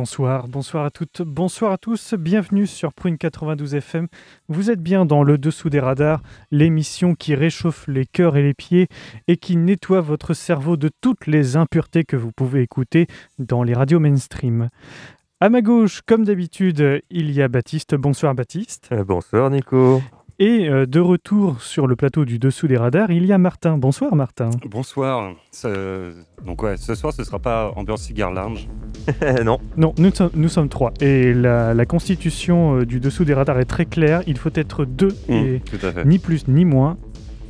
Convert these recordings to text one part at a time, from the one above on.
Bonsoir, bonsoir à toutes, bonsoir à tous, bienvenue sur Prune 92 FM. Vous êtes bien dans le dessous des radars, l'émission qui réchauffe les cœurs et les pieds et qui nettoie votre cerveau de toutes les impuretés que vous pouvez écouter dans les radios mainstream. À ma gauche, comme d'habitude, il y a Baptiste. Bonsoir Baptiste. Euh, bonsoir Nico. Et euh, de retour sur le plateau du dessous des radars, il y a Martin. Bonsoir Martin. Bonsoir. Ce- Donc ouais, ce soir ce sera pas ambiance cigare lounge. non, Non, nous, sommes- nous sommes trois. Et la, la constitution euh, du dessous des radars est très claire. Il faut être deux, et Tout à fait. ni plus ni moins,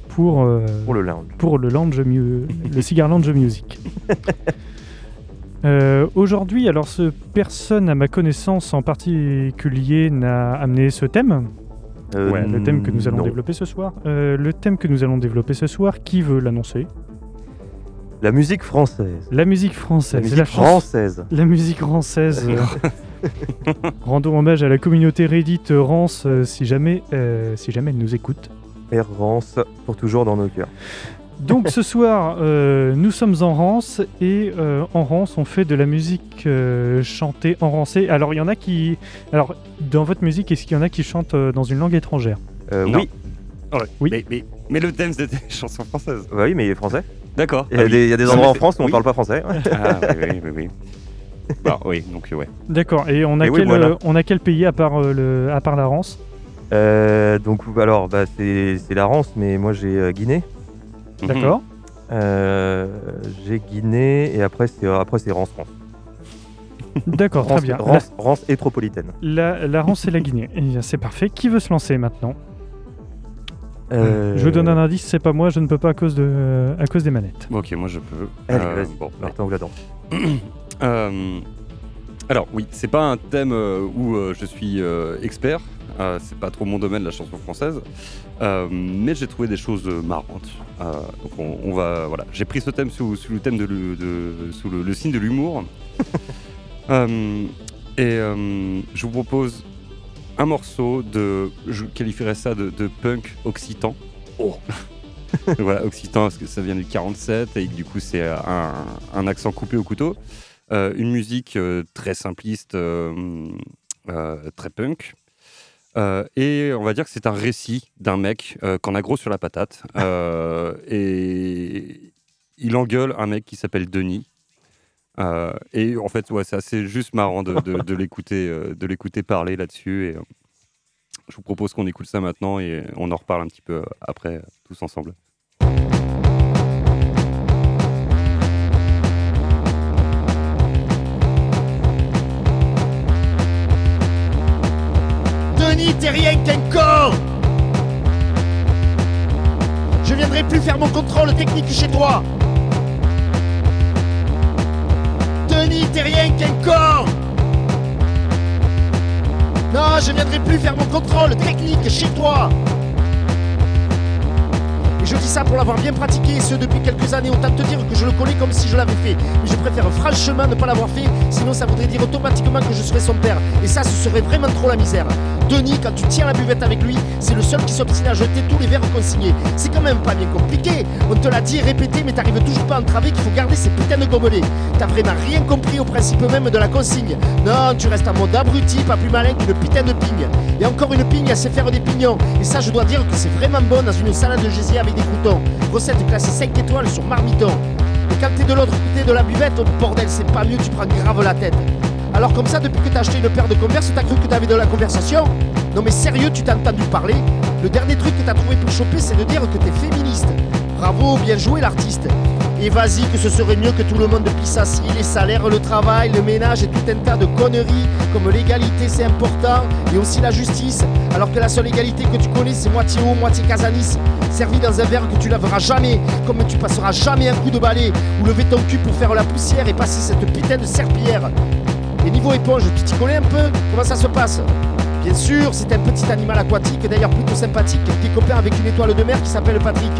pour, euh, pour le lounge. pour le, lounge mu- le Cigar Lounge Music. Euh, Aujourd'hui, alors ce personne à ma connaissance en particulier n'a amené ce thème. Euh, Ouais, le thème que nous allons non. développer ce soir. Euh, le thème que nous allons développer ce soir, qui veut l'annoncer? La musique française. La musique française. La musique française. La musique rançaise. euh, Rendons hommage à la communauté Reddit Rance si, jamais, si jamais elle nous écoute. Errance pour toujours dans nos cœurs. Donc ce soir, euh, nous sommes en Rance et euh, en Rance, on fait de la musique euh, chantée en rancé. Alors il y en a qui... Alors dans votre musique, est-ce qu'il y en a qui chantent euh, dans une langue étrangère? Euh, Non. oui, Ouais. Oui. Mais, mais, mais le thème c'était chansons françaises. bah oui, mais il est français. D'accord. Il y a Ah oui. des, il y a des endroits en France où on oui. parle pas français. Ah oui, oui, oui. oui. Bah, oui, donc ouais. D'accord. Et on a, Et oui, quel, voilà. euh, on a quel pays à part, euh, le, à part la Rance Euh, donc alors, bah, c'est c'est la Rance, mais moi j'ai euh, Guinée. Mhm. D'accord. Euh, j'ai Guinée et après c'est après c'est Rance France. D'accord, très Rance, bien. Rance, Rance métropolitaine. La, Rance et la Guinée. Eh bien, C'est parfait. Qui veut se lancer maintenant Euh, Je vous donne un indice, c'est pas moi, je ne peux pas à cause, de, à cause des manettes. Ok, moi je peux. Allez, Euh, vas-y. bon, Martin ou la danse. Euh, alors oui, c'est pas un thème euh, où euh, je suis euh, expert. Euh, c'est pas trop mon domaine la chanson française, mais j'ai trouvé des choses marrantes. Donc on, on va voilà, j'ai pris ce thème sous, sous le thème de, sous le, le signe de l'humour. Et je vous propose un morceau de, je qualifierais ça de, de punk occitan. Oh. voilà, occitan parce que ça vient du 47 et du coup c'est un, un accent coupé au couteau. Euh, une musique euh, très simpliste, euh, très punk. Euh, et on va dire que c'est un récit d'un mec euh, qu'on a gros sur la patate. Euh, et il engueule un mec qui s'appelle Denis. Et en fait, ouais, c'est assez juste marrant de, de- de l'écouter, de l'écouter parler là-dessus. Et je vous propose qu'on écoute ça maintenant et on en reparle un petit peu après, tous ensemble. Denis, t'es rien qu'un corps Je viendrai plus faire mon contrôle technique chez toi. Denis, t'es rien qu'un corps Non, je viendrai plus faire mon contrôle technique chez toi je dis ça pour l'avoir bien pratiqué, et ce depuis quelques années, autant te dire que je le connais comme si je l'avais fait. Mais je préfère franchement ne pas l'avoir fait, sinon ça voudrait dire automatiquement que je serais son père. Et ça, ce serait vraiment trop la misère. Denis, quand tu tiens la buvette avec lui, c'est le seul qui s'obstine à jeter tous les verres consignés. C'est quand même pas bien compliqué. On te l'a dit répété, mais t'arrives toujours pas à entraver qu'il faut garder ces putains de gobelets. T'as vraiment rien compris au principe même de la consigne. Non, tu restes en mode abruti, pas plus malin qu'une putain de pigne. Et encore une pigne, elle sait faire des pignons. Et ça, je dois dire que c'est vraiment bon dans une salade de gésier avec Recette classée 5 étoiles sur marmiton. Et quand t'es de l'autre côté de la buvette, oh, bordel, c'est pas mieux, tu prends grave la tête. Alors comme ça, depuis que t'as acheté une paire de converse, t'as cru que t'avais de la conversation? Non mais sérieux, tu t'as entendu parler? Le dernier truc que t'as trouvé pour choper, c'est de dire que t'es féministe. Bravo, bien joué l'artiste. Et vas-y que ce serait mieux que tout le monde pisse assis, les salaires, le travail, le ménage et tout un tas de conneries. Comme l'égalité c'est important. Et aussi la justice. Alors que la seule égalité que tu connais c'est moitié haut, moitié casanis, servi dans un verre que tu laveras jamais, comme tu passeras jamais un coup de balai. Ou lever ton cul pour faire la poussière et passer cette putain de serpillière. Et niveau éponge, tu t'y connais un peu? Comment ça se passe? Bien sûr, c'est un petit animal aquatique, d'ailleurs plutôt sympathique, qui est copain avec une étoile de mer qui s'appelle Patrick.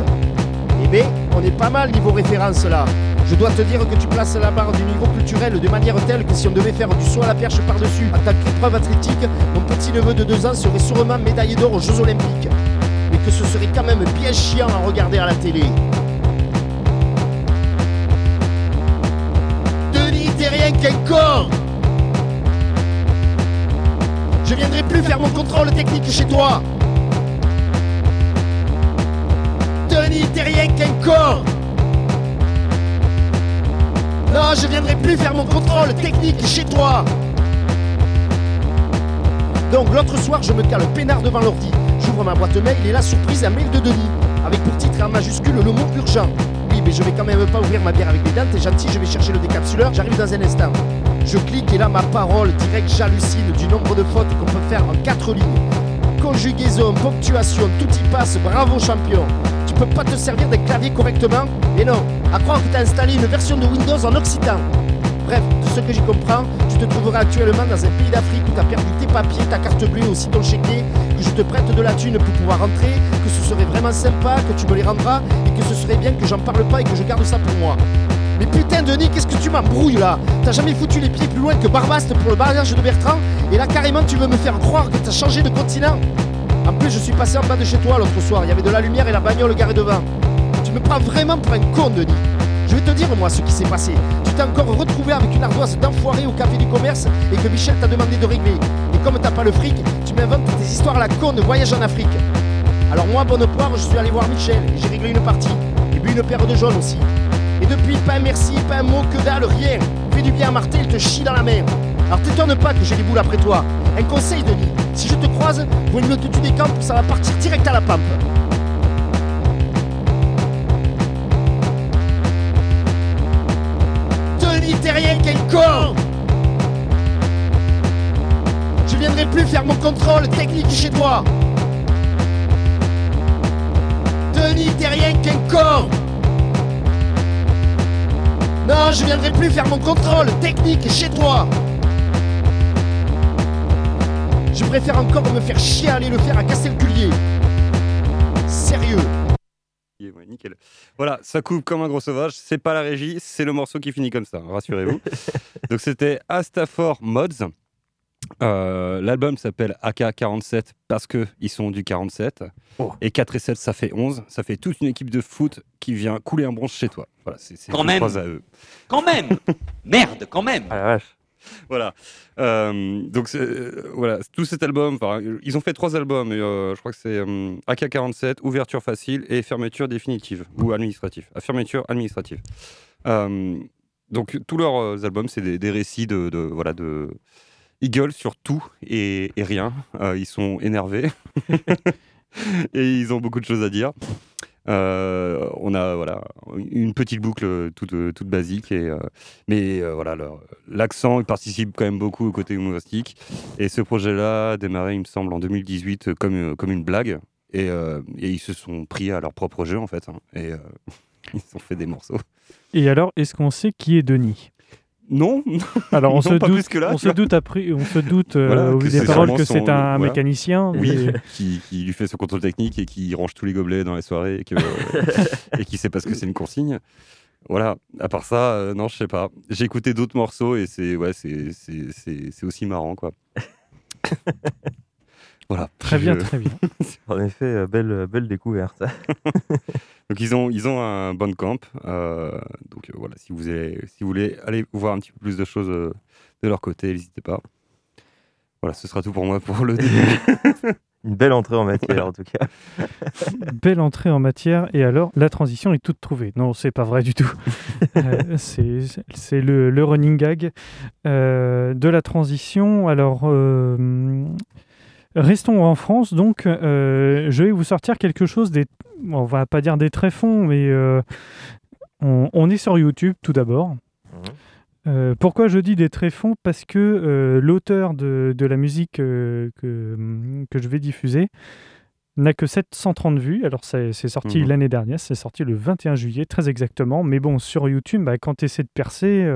Bien, on est pas mal niveau référence là. Je dois te dire que tu places la barre du niveau culturel de manière telle que si on devait faire du saut à la perche par-dessus en tant qu'épreuve athlétique, mon petit neveu de deux ans serait sûrement médaillé d'or aux Jeux Olympiques. Mais que ce serait quand même bien chiant à regarder à la télé. Denis, t'es rien qu'un corps Je viendrai plus faire mon contrôle technique chez toi Rien qu'un corps Non, je viendrai plus faire mon contrôle technique chez toi Donc l'autre soir, je me cale peinard devant l'ordi. J'ouvre ma boîte mail et la surprise, un mail de Denis. Avec pour titre en majuscule le mot urgent. Oui, mais je vais quand même pas ouvrir ma bière avec les dents, t'es gentil, je vais chercher le décapsuleur, j'arrive dans un instant. Je clique et là, ma parole, direct, j'hallucine du nombre de fautes qu'on peut faire en quatre lignes. Conjugaison, ponctuation, tout y passe, bravo champion. Tu peux pas te servir d'un clavier correctement Et non, à croire que t'as installé une version de Windows en occitan. Bref, de ce que j'y comprends, tu te trouveras actuellement dans un pays d'Afrique où t'as perdu tes papiers, ta carte bleue et aussi ton chéquier, que je te prête de la thune pour pouvoir rentrer, que ce serait vraiment sympa, que tu me les rendras, et que ce serait bien que j'en parle pas et que je garde ça pour moi. Mais putain Denis, qu'est-ce que tu m'embrouilles là? T'as jamais foutu les pieds plus loin que Barbaste pour le mariage de Bertrand? Et là carrément tu veux me faire croire que t'as changé de continent? En plus je suis passé en bas de chez toi l'autre soir, il y avait de la lumière et la bagnole garée devant. Tu me prends vraiment pour un con Denis je vais te dire moi ce qui s'est passé. Tu t'es encore retrouvé avec une ardoise d'enfoiré au café du commerce et que Michel t'a demandé de régler. Et comme t'as pas le fric, tu m'inventes tes histoires à la con de voyage en Afrique. Alors moi, bonne poire, je suis allé voir Michel et j'ai réglé une partie. Et puis une paire de jaunes aussi. Et depuis, pas un merci, pas un mot, que dalle, rien. Fais du bien à Martin, il te chie dans la mer. Alors t'étonne pas que j'ai les boules après toi. Un conseil, Denis, si je te croise, vaut mieux que tu décampes, ça va partir direct à la pampe. Denis, t'es rien qu'un con. Je viendrai plus faire mon contrôle technique chez toi. Denis, t'es rien qu'un con. Non, je viendrai plus faire mon contrôle technique chez toi Je préfère encore me faire chier à aller le faire à Castelculier Sérieux Yeah, ouais, nickel. Voilà, ça coupe comme un gros sauvage. C'est pas la régie, c'est le morceau qui finit comme ça, rassurez-vous. Donc c'était Astafor Mods. Euh, L'album s'appelle AK47 parce que ils sont du 47. Oh. Et 4 et 7, ça fait 11. Ça fait toute une équipe de foot qui vient couler un bronze chez toi. Voilà, c'est Quand tout même. croise à eux. Quand même Merde, quand même Ah la vache. Voilà. Euh, donc euh, voilà, tout cet album. Ils ont fait trois albums. Et, euh, je crois que c'est euh, AK47, ouverture facile et fermeture définitive ou administrative. Ah, fermeture administrative. Donc tous leurs albums, c'est des, récits de, voilà de ils gueulent sur tout et, et rien. Ils sont énervés et ils ont beaucoup de choses à dire. Euh, on a voilà une petite boucle toute, toute basique et euh, mais euh, voilà l'accent participe quand même beaucoup au côté humoristique. Et ce projet-là a démarré il me semble en 2018 comme comme une blague. Et, ils se sont pris à leur propre jeu en fait hein, et ils ont fait des morceaux. Et alors, est-ce qu'on sait qui est Denis? Non, Alors, on Non, se pas doute, plus que là, on se doute après, on se doute euh, Voilà, au vu des c'est paroles que c'est un voilà. mécanicien. oui, mais- qui, qui lui fait son contrôle technique et qui range tous les gobelets dans les soirées et, que, et qui sait pas ce que c'est une consigne. Voilà, à part ça, euh, non, je sais pas. J'ai écouté d'autres morceaux et c'est ouais, c'est aussi marrant quoi. Voilà. Très bien, Je- très bien. En effet, euh, belle, euh, belle découverte. Donc ils ont, ils ont un bandcamp. euh, donc euh, voilà, si vous, avez, si vous voulez aller voir un petit peu plus de choses euh, de leur côté, n'hésitez pas. Voilà, ce sera tout pour moi pour le début. Une belle entrée en matière en tout cas. Belle entrée en matière. Et alors, la transition est toute trouvée. Non, c'est pas vrai du tout. Euh, c'est c'est le, le running gag euh, de la transition. Alors, euh, Restons en France, donc euh, je vais vous sortir quelque chose des, on va pas dire des tréfonds, mais euh, on, on est sur YouTube tout d'abord. Euh, pourquoi je dis des tréfonds? Parce que l'auteur de, de la musique que, que je vais diffuser n'a que 730 vues. Alors, c'est sorti Mhm. l'année dernière, c'est sorti le 21 juillet, très exactement. Mais bon, sur YouTube, bah, quand tu essaies de percer,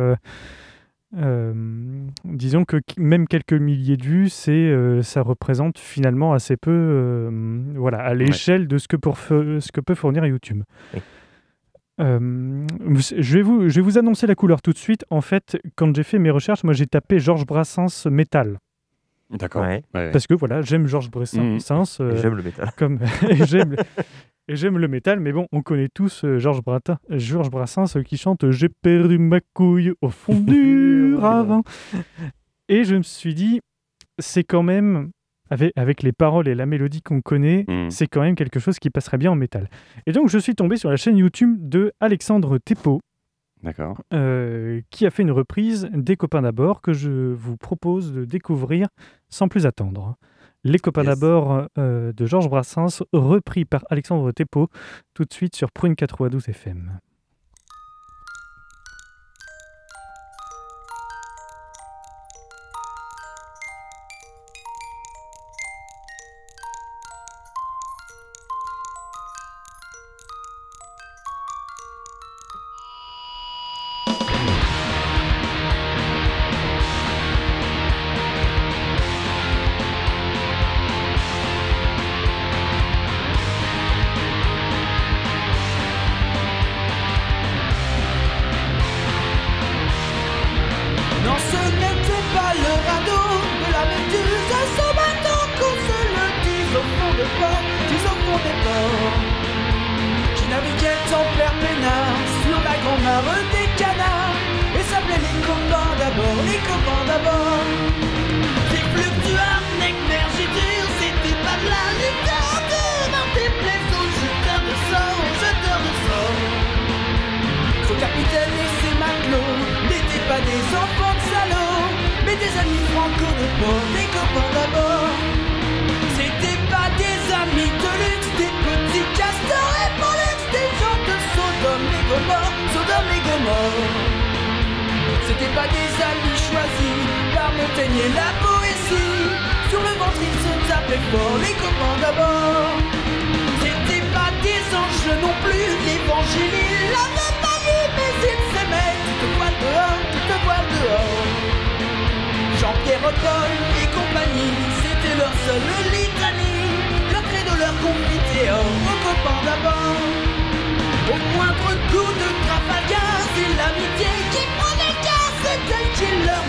disons que qu- même quelques milliers de vues, c'est, euh, ça représente finalement assez peu euh, voilà, à l'échelle de ce que, pour ce que peut fournir YouTube. Euh, je, vais vous, je vais vous annoncer la couleur tout de suite. En fait, quand j'ai fait mes recherches, moi j'ai tapé Georges Brassens métal. D'accord. Ouais. Parce que voilà, j'aime Georges Brassens. euh, J'aime le métal. comme j'aime et j'aime le métal, mais bon, on connaît tous euh, Georges Bratin- Georges Brassens euh, qui chante J'ai perdu ma couille au fond du ravin. Et je me suis dit, c'est quand même avec, avec les paroles et la mélodie qu'on connaît, Mhm. c'est quand même quelque chose qui passerait bien en métal. Et donc je suis tombé sur la chaîne YouTube de Alexandre D'accord. euh, qui a fait une reprise des copains d'abord que je vous propose de découvrir sans plus attendre. Les copains Yes. d'abord euh, de Georges Brassens, repris par Alexandre Thépeau, tout de suite sur Prune 92 FM.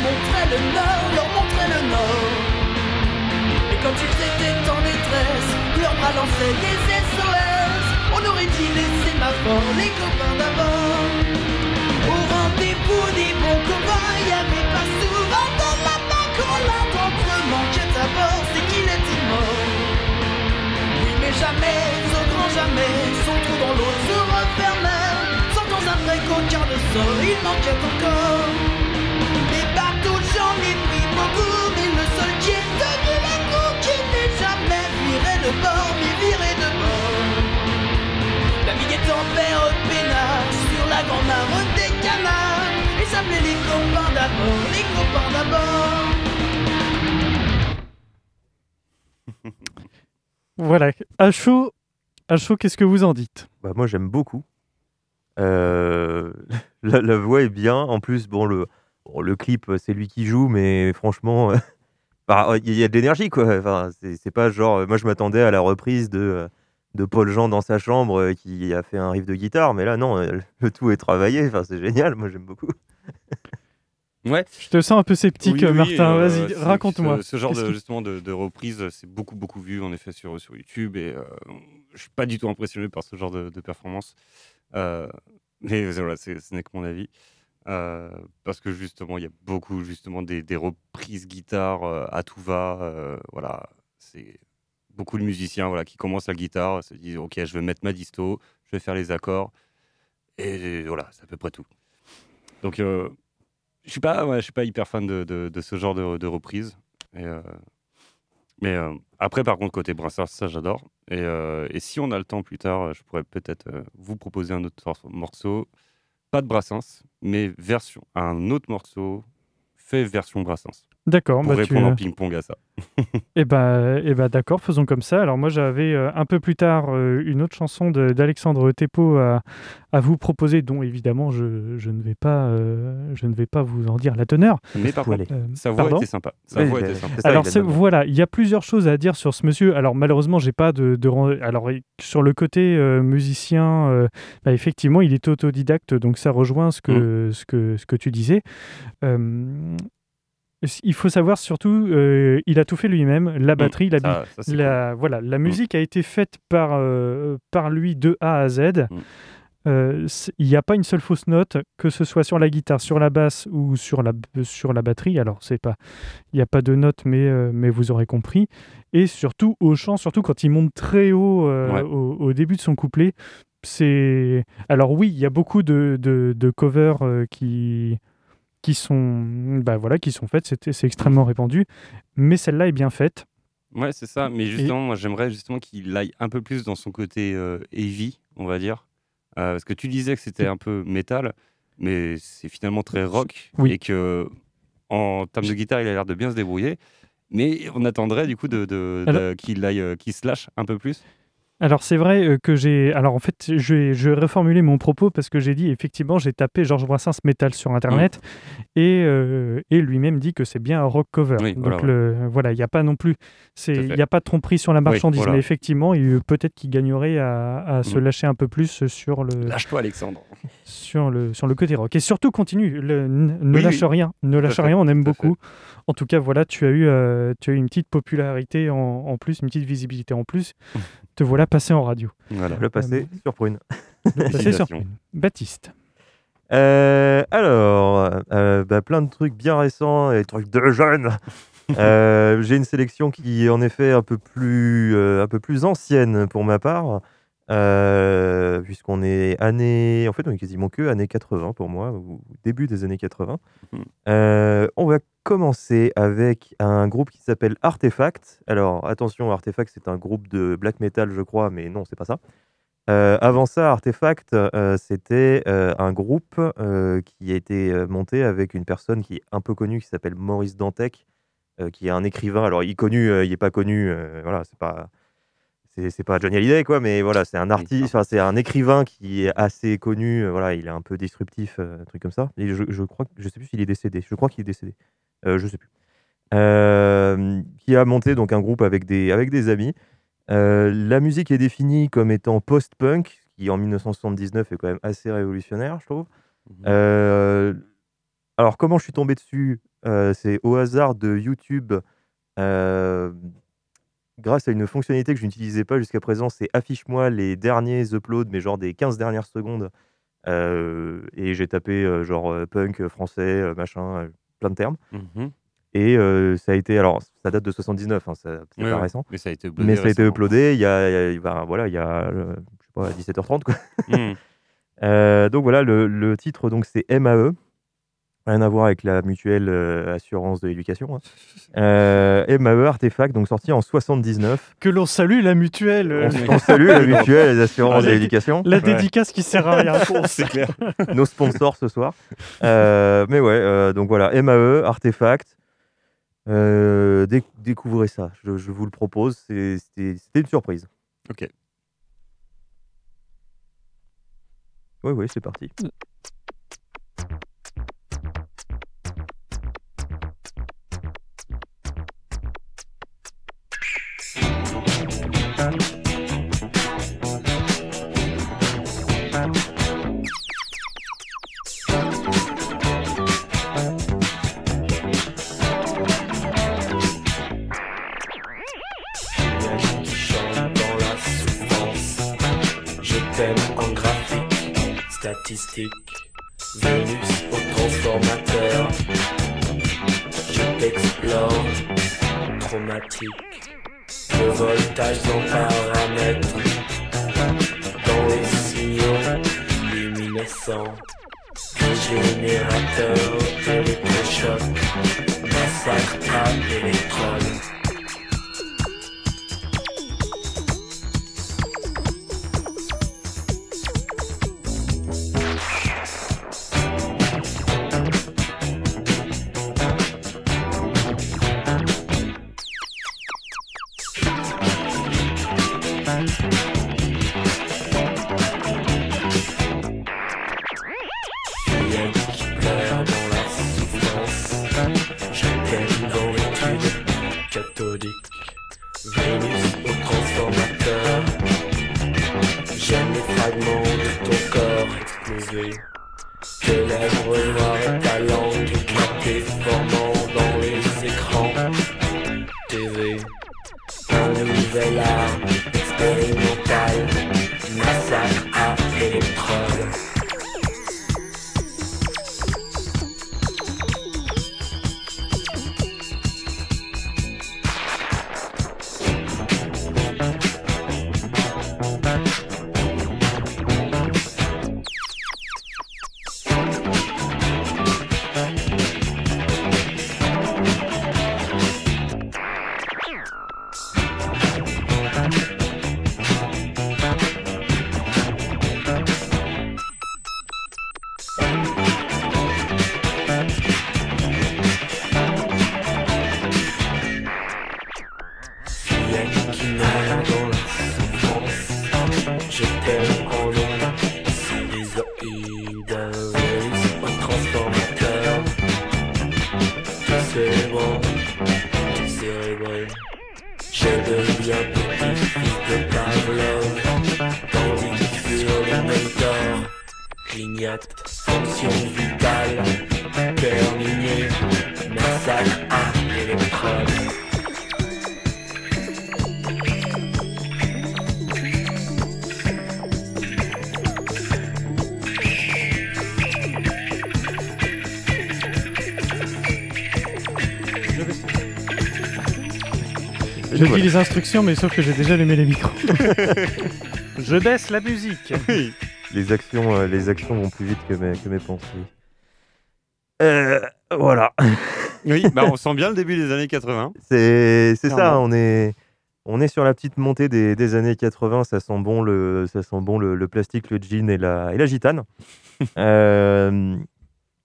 Montrait le nord, leur montrait le nord. Et quand ils étaient en détresse, leurs bras lançaient des SOS. On aurait dit les sémaphores, les copains d'abord. Au rendez-vous des bons copains, y avait pas souvent de la main quand eux manquait à bord, c'est qu'il était mort. Oui, mais jamais, au grand jamais, son trou dans l'eau se refermait. Sentons après qu'aucun de sort, il manquait encore. Voilà, à chaud, à chaud, qu'est-ce que vous en dites? Bah, moi, j'aime beaucoup. Euh, la, la voix est bien. En plus, bon, le, bon, le clip, c'est lui qui joue, mais franchement, euh, bah, il y a de l'énergie, quoi. Enfin, c'est pas genre. Moi, je m'attendais à la reprise de, euh, de Paul Jean dans sa chambre euh, qui a fait un riff de guitare, mais là, non, euh, le tout est travaillé. Enfin, c'est génial. Moi, j'aime beaucoup. Ouais. Je te sens un peu sceptique, Oui, oui, Martin. euh, Vas-y, raconte-moi. Ce, ce genre de, justement de, de reprise, c'est beaucoup beaucoup vu en effet sur, sur YouTube et euh, je suis pas du tout impressionné par ce genre de, de performance. Euh, mais voilà, ce n'est que mon avis. Euh, parce que justement, il y a beaucoup justement des, reprises guitare euh, à tout va. euh, voilà, c'est beaucoup de musiciens voilà qui commencent la guitare, se disent ok, je vais mettre ma disto, je vais faire les accords et voilà, c'est à peu près tout. Donc je suis pas, je suis pas hyper fan de, ce genre de, de Mais après, par contre, côté Brassens, ça j'adore. Et, si on a le temps plus tard, je pourrais peut-être vous proposer un autre mor- morceau. Pas de Brassens, mais version, un autre morceau fait version Brassens. D'accord. Pour bah, tu, répondre euh, en ping-pong à ça. Eh ben, eh ben, d'accord, faisons comme ça. Alors moi j'avais euh, un peu plus tard euh, une autre chanson de- d'Alexandre Thépeau à, à vous proposer, dont évidemment je, je ne vais pas, euh, je ne vais pas vous en dire la teneur. Mais par contre, sa voix était sympa. Sa voix était sympa. ça, Alors voilà, il y a plusieurs choses à dire sur ce monsieur. Alors malheureusement, j'ai pas de, alors sur le côté euh, musicien, euh, bah, effectivement, il est autodidacte, donc ça rejoint ce que ce que ce que tu disais. Il faut savoir surtout, euh, il a tout fait lui-même, la batterie, la, Ça- ça, voilà, la musique a été faite par, euh, par lui de A à Z. Mm. Euh, Il n'y a pas une seule fausse note, que ce soit sur la guitare, sur la basse ou sur la, sur la batterie. Alors, c'est pas, il n'y a pas de notes, mais, euh, mais vous aurez compris. Et surtout au chant, surtout quand il monte très haut euh, Ouais. au, au début de son couplet. C'est alors oui, il y a beaucoup de, de, de covers qui qui sont bah voilà qui sont faites. C'est extrêmement répandu, mais celle-là est bien faite. Ouais, c'est ça. Mais justement, moi, j'aimerais justement qu'il aille un peu plus dans son côté euh, heavy, on va dire. Euh, parce que tu disais que c'était un peu métal, mais c'est finalement très rock. Oui. Et que, en termes de guitare, il a l'air de bien se débrouiller. Mais on attendrait du coup de, de- qu'il aille, euh, qu'il se lâche un peu plus. Alors c'est vrai euh, que j'ai. Alors en fait, je vais, je vais reformuler mon propos parce que j'ai dit effectivement, j'ai tapé Georges Brassens métal sur internet et, euh, et lui-même dit que c'est bien un rock cover. Oui, Donc voilà, le, voilà, il n'y a pas non plus. Il n'y a pas de tromperie sur la marchandise, voilà. mais effectivement, peut-être qu'il gagnerait à, à se Mhm. lâcher un peu plus sur le, Lâche-toi, Alexandre. sur le, sur le côté rock. Et surtout, continue, le- ne Oui, lâche rien, ne lâche rien, on aime fait. beaucoup. En tout cas, voilà, tu as eu, euh, tu as eu une petite popularité en, en plus, une petite visibilité en plus. Te voilà passé en radio. Voilà. Le passé sur Prune. Le passé sur Félicitations. Baptiste. Euh, alors, euh, bah, plein de trucs bien récents et des trucs de jeunes. Euh, J'ai une sélection qui est en effet un peu plus, euh, un peu plus ancienne pour ma part, euh, puisqu'on est année, en fait on est quasiment que années 80 pour moi, ou début des années 80. Mhm. Euh, on va commencer avec un groupe qui s'appelle Artefact. Alors attention, Artefact c'est un groupe de black metal je crois, mais non c'est pas ça. Euh, avant ça, Artefact, euh, c'était euh, un groupe qui a été monté avec une personne qui est un peu connue, qui s'appelle Maurice Dantec, qui est un écrivain. Alors, il est connu, il n'est pas connu, voilà, c'est pas. C'est pas Johnny Hallyday, quoi, mais voilà, c'est un artiste, enfin, c'est un écrivain qui est assez connu, voilà, il est un peu disruptif, un truc comme ça. Et je, je crois, je sais plus s'il est décédé, je crois qu'il est décédé, je sais plus. Euh, qui a monté donc un groupe avec des, avec des amis. Euh, la musique est définie comme étant post-punk, qui en 1979 est quand même assez révolutionnaire, je trouve. Mhm. Euh, alors, comment je suis tombé dessus? Euh, C'est au hasard de YouTube, euh, grâce à une fonctionnalité que je n'utilisais pas jusqu'à présent, c'est affiche-moi les derniers uploads, mais genre des 15 dernières secondes. Euh, et j'ai tapé euh, genre euh, punk euh, français, euh, machin, euh, plein de termes. Mhm. Et euh, ça a été, alors ça date de 79, hein, c'est Ouais, pas ouais. récent. Mais ça a été uploadé Mais ça a été uploadé il y a, il y a- ben, voilà, il y a euh, je sais pas, à 17h30. Quoi. Mhm. Euh, donc voilà, le, le titre donc c'est MAE. Rien à voir avec la mutuelle euh, assurance de l'éducation. hein. Euh, MAE Artefact, donc sorti en 79. Que l'on salue la mutuelle. euh, On, on salue la mutuelle les assurances de l'éducation. La Ouais. dédicace qui sert à rien. C'est clair. nos sponsors ce soir. Euh, mais ouais, euh, donc voilà, MAE, Artefact. Euh, déc- découvrez ça, je, je vous le propose. c'était une surprise. Ok. Oui, oui, c'est parti. Statistique. Vénus au transformateur. Je t'explore, traumatique. Le voltage en paramètres. Dans les signaux luminescents. Générateur électrochoc. Massacre à. Explosés. Tes lèvres noires et ta langue éclatée mais sauf que j'ai déjà allumé les micros. Je baisse la musique. Les actions, euh, les actions vont plus vite que mes, que mes pensées. Euh, voilà. Oui, bah, on sent bien le début des années 80. C'est c'est ça, on est, on est sur la petite montée des, des années 80, ça sent bon le, ça sent bon le, le plastique, le jean et la, et la gitane. Euh,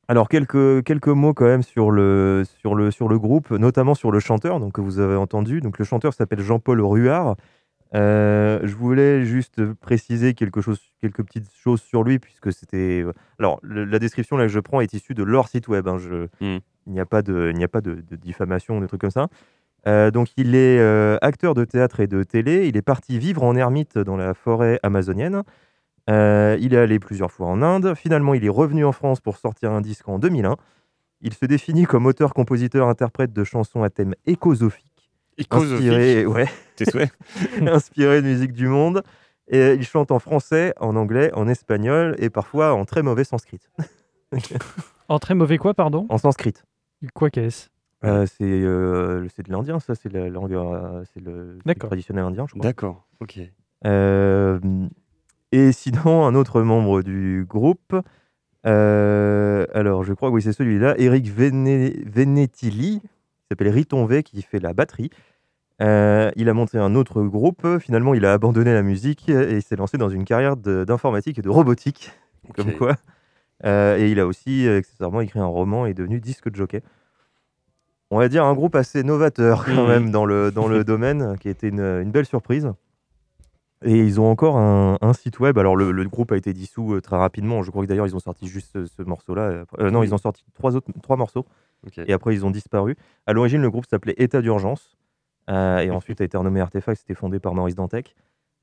alors quelques, quelques mots quand même sur le, sur, le, sur le groupe, notamment sur le chanteur donc, que vous avez entendu. Donc, le chanteur s'appelle Jean-Paul Ruard. Euh, je voulais juste préciser quelque chose, quelques petites choses sur lui, puisque c'était. Alors, le- la description là, que je prends est issue de leur site web. hein, je- Mm. Il n'y a pas de, il n'y a pas de, de diffamation ou de trucs comme ça. Euh, donc, il est euh, acteur de théâtre et de télé. Il est parti vivre en ermite dans la forêt amazonienne. Euh, il est allé plusieurs fois en Inde. Finalement, il est revenu en France pour sortir un disque en 2001. Il se définit comme auteur, compositeur, interprète de chansons à thème écosophique. Inspiré, ouais, Tes souhaits inspiré de musique du monde. Et il chante en français, en anglais, en espagnol et parfois en très mauvais sanskrit. En très mauvais quoi, pardon? En sanskrit. Quoi qu'est-ce? Euh, c'est euh, c'est de l'indien, ça, c'est la langue, euh, c'est le traditionnel indien, je crois. D'accord, ok. Euh, et sinon, un autre membre du groupe, euh, alors je crois que oui, c'est celui-là, Eric Vene- Venetilli, qui s'appelle Riton V, qui fait la batterie. Euh, il a monté un autre groupe, finalement il a abandonné la musique et s'est lancé dans une carrière de- d'informatique et de robotique, comme quoi. Euh, et il a aussi accessoirement écrit un roman et est devenu disque jockey. On va dire un groupe assez novateur quand Mhm. même dans le, dans le domaine, qui a été une, une belle surprise. Et ils ont encore un, un site web. Alors le, le groupe a été dissous euh, très rapidement. Je crois que d'ailleurs ils ont sorti juste ce, ce morceau-là. Euh, euh, non, ils ont sorti trois autres, trois morceaux. Et après ils ont disparu. À l'origine, le groupe s'appelait État d'urgence. Euh, et ensuite a été renommé Artefact. C'était fondé par Maurice Dantec.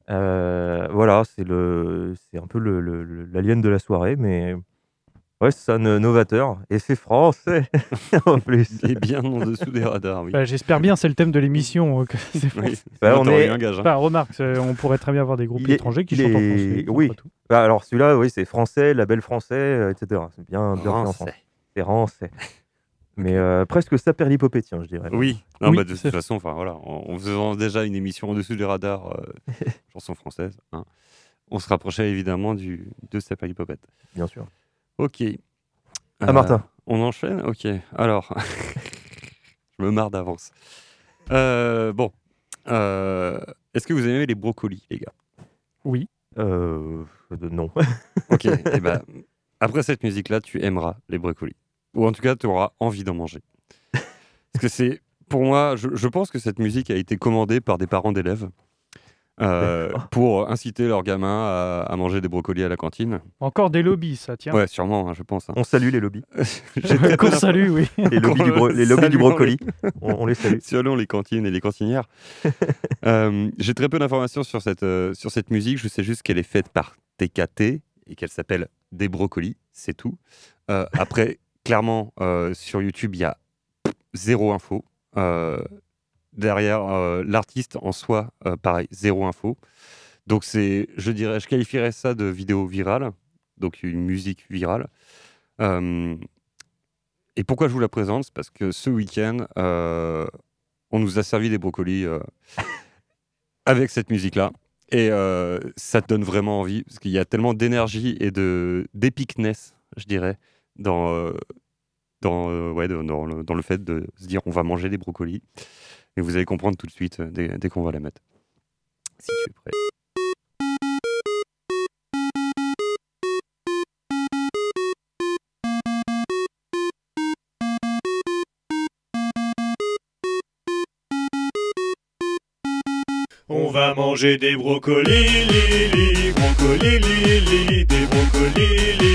Euh, voilà, c'est un peu le- le- le- l'alien de la soirée, mais ouais, un euh, novateur et c'est français en plus. Est bien en dessous des radars, oui. Bah, J'espère bien, c'est le thème de l'émission. euh. Oui, Bah, on est- un gage. hein. Enfin, remarque, c'est- on pourrait très bien avoir des groupes est- étrangers qui il chantent en français. oui. Bah, alors celui-là, oui, c'est français, label français, euh, etc. C'est bien, bien en Français. C'est français. Mais euh, presque saperlipopé, tiens, je dirais. Oui, non, Oui, bah, de toute façon, enfin voilà, en, en faisant déjà une émission au-dessus des radars, euh, chanson française, hein, on se rapprochait évidemment du, de Sapalipopette. Bien sûr. Ok. Ah, Martin. On enchaîne Ok. Alors, je me marre d'avance. Euh, bon. Euh, Est-ce que vous aimez les brocolis, les gars? Oui. Euh, de- non. Ok. eh ben, après cette musique-là, tu aimeras les brocolis. Ou en tout cas, tu auras envie d'en manger. Parce que c'est, pour moi, je, je pense que cette musique a été commandée par des parents d'élèves. Euh, pour inciter leurs gamins à, à manger des brocolis à la cantine. Encore des lobbies, ça, tiens. Ouais, sûrement, hein, je pense. hein. On salue les lobbies. Qu'on salue, oui. Les lobbies du, bro- les lobbies du Saluons brocoli. On, on les salue. Selon les cantines et les cantinières. Euh, J'ai très peu d'informations sur cette, euh, sur cette musique. Je sais juste qu'elle est faite par TKT et qu'elle s'appelle Des Brocolis, c'est tout. Euh, après, clairement, euh, sur YouTube, il y a zéro info. Derrière euh, l'artiste en soi, euh, pareil, zéro info. Donc c'est, je dirais, je qualifierais ça de vidéo virale, donc une musique virale. Euh, et pourquoi je vous la présente? C'est parce que ce week-end, on nous a servi des brocolis avec cette musique-là. Et ça te donne vraiment envie, parce qu'il y a tellement d'énergie et d'épicness, je dirais, dans, dans, ouais, dans le, dans le fait de se dire on va manger des brocolis. Et vous allez comprendre tout de suite euh, dès, dès qu'on va la mettre. Si tu es prêt. On va manger des brocolis, li, li, brocolis, li, des brocolis, li, li,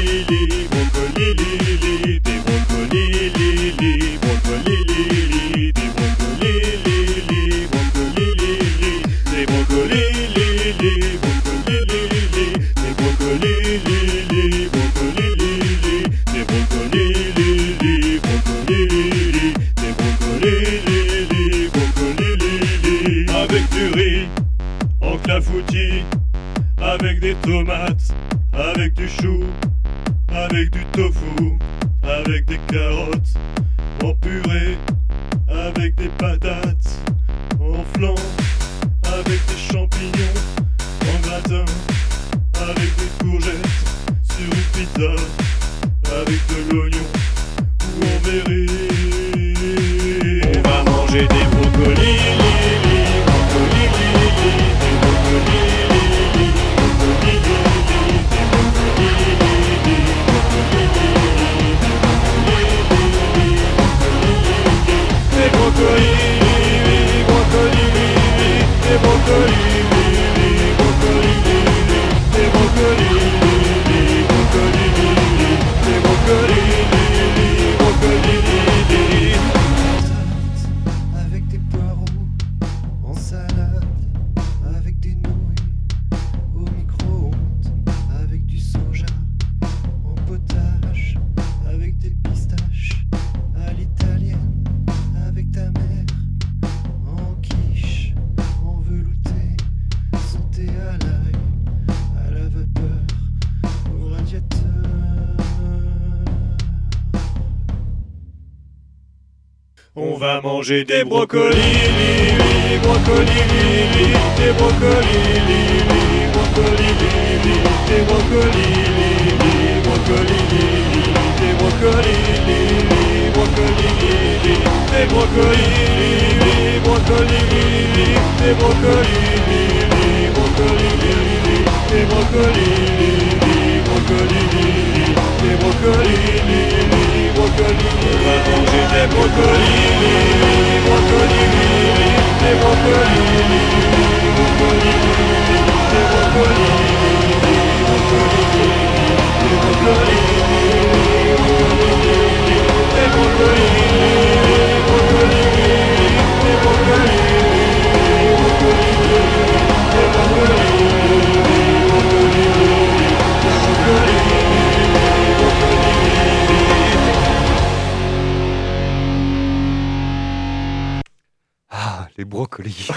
Manger des brocolis, li, li, brocolis, li, li, des brocolis, li, li, brocolis, li, li, des brocolis, li, li, brocolis, li, li, des brocolis, li, li, brocolis, li, des brocolis, li, li, brocolis, li, li, des brocolis, li, li, brocolis, li, li, des brocolis, li, li, brocolis, li, li, te bucurii, bucurii, atunci te bucurii, bucurii, te bucurii, bucurii, te bucurii, bucurii, te bucurii, bucurii, te bucurii. Brocolis.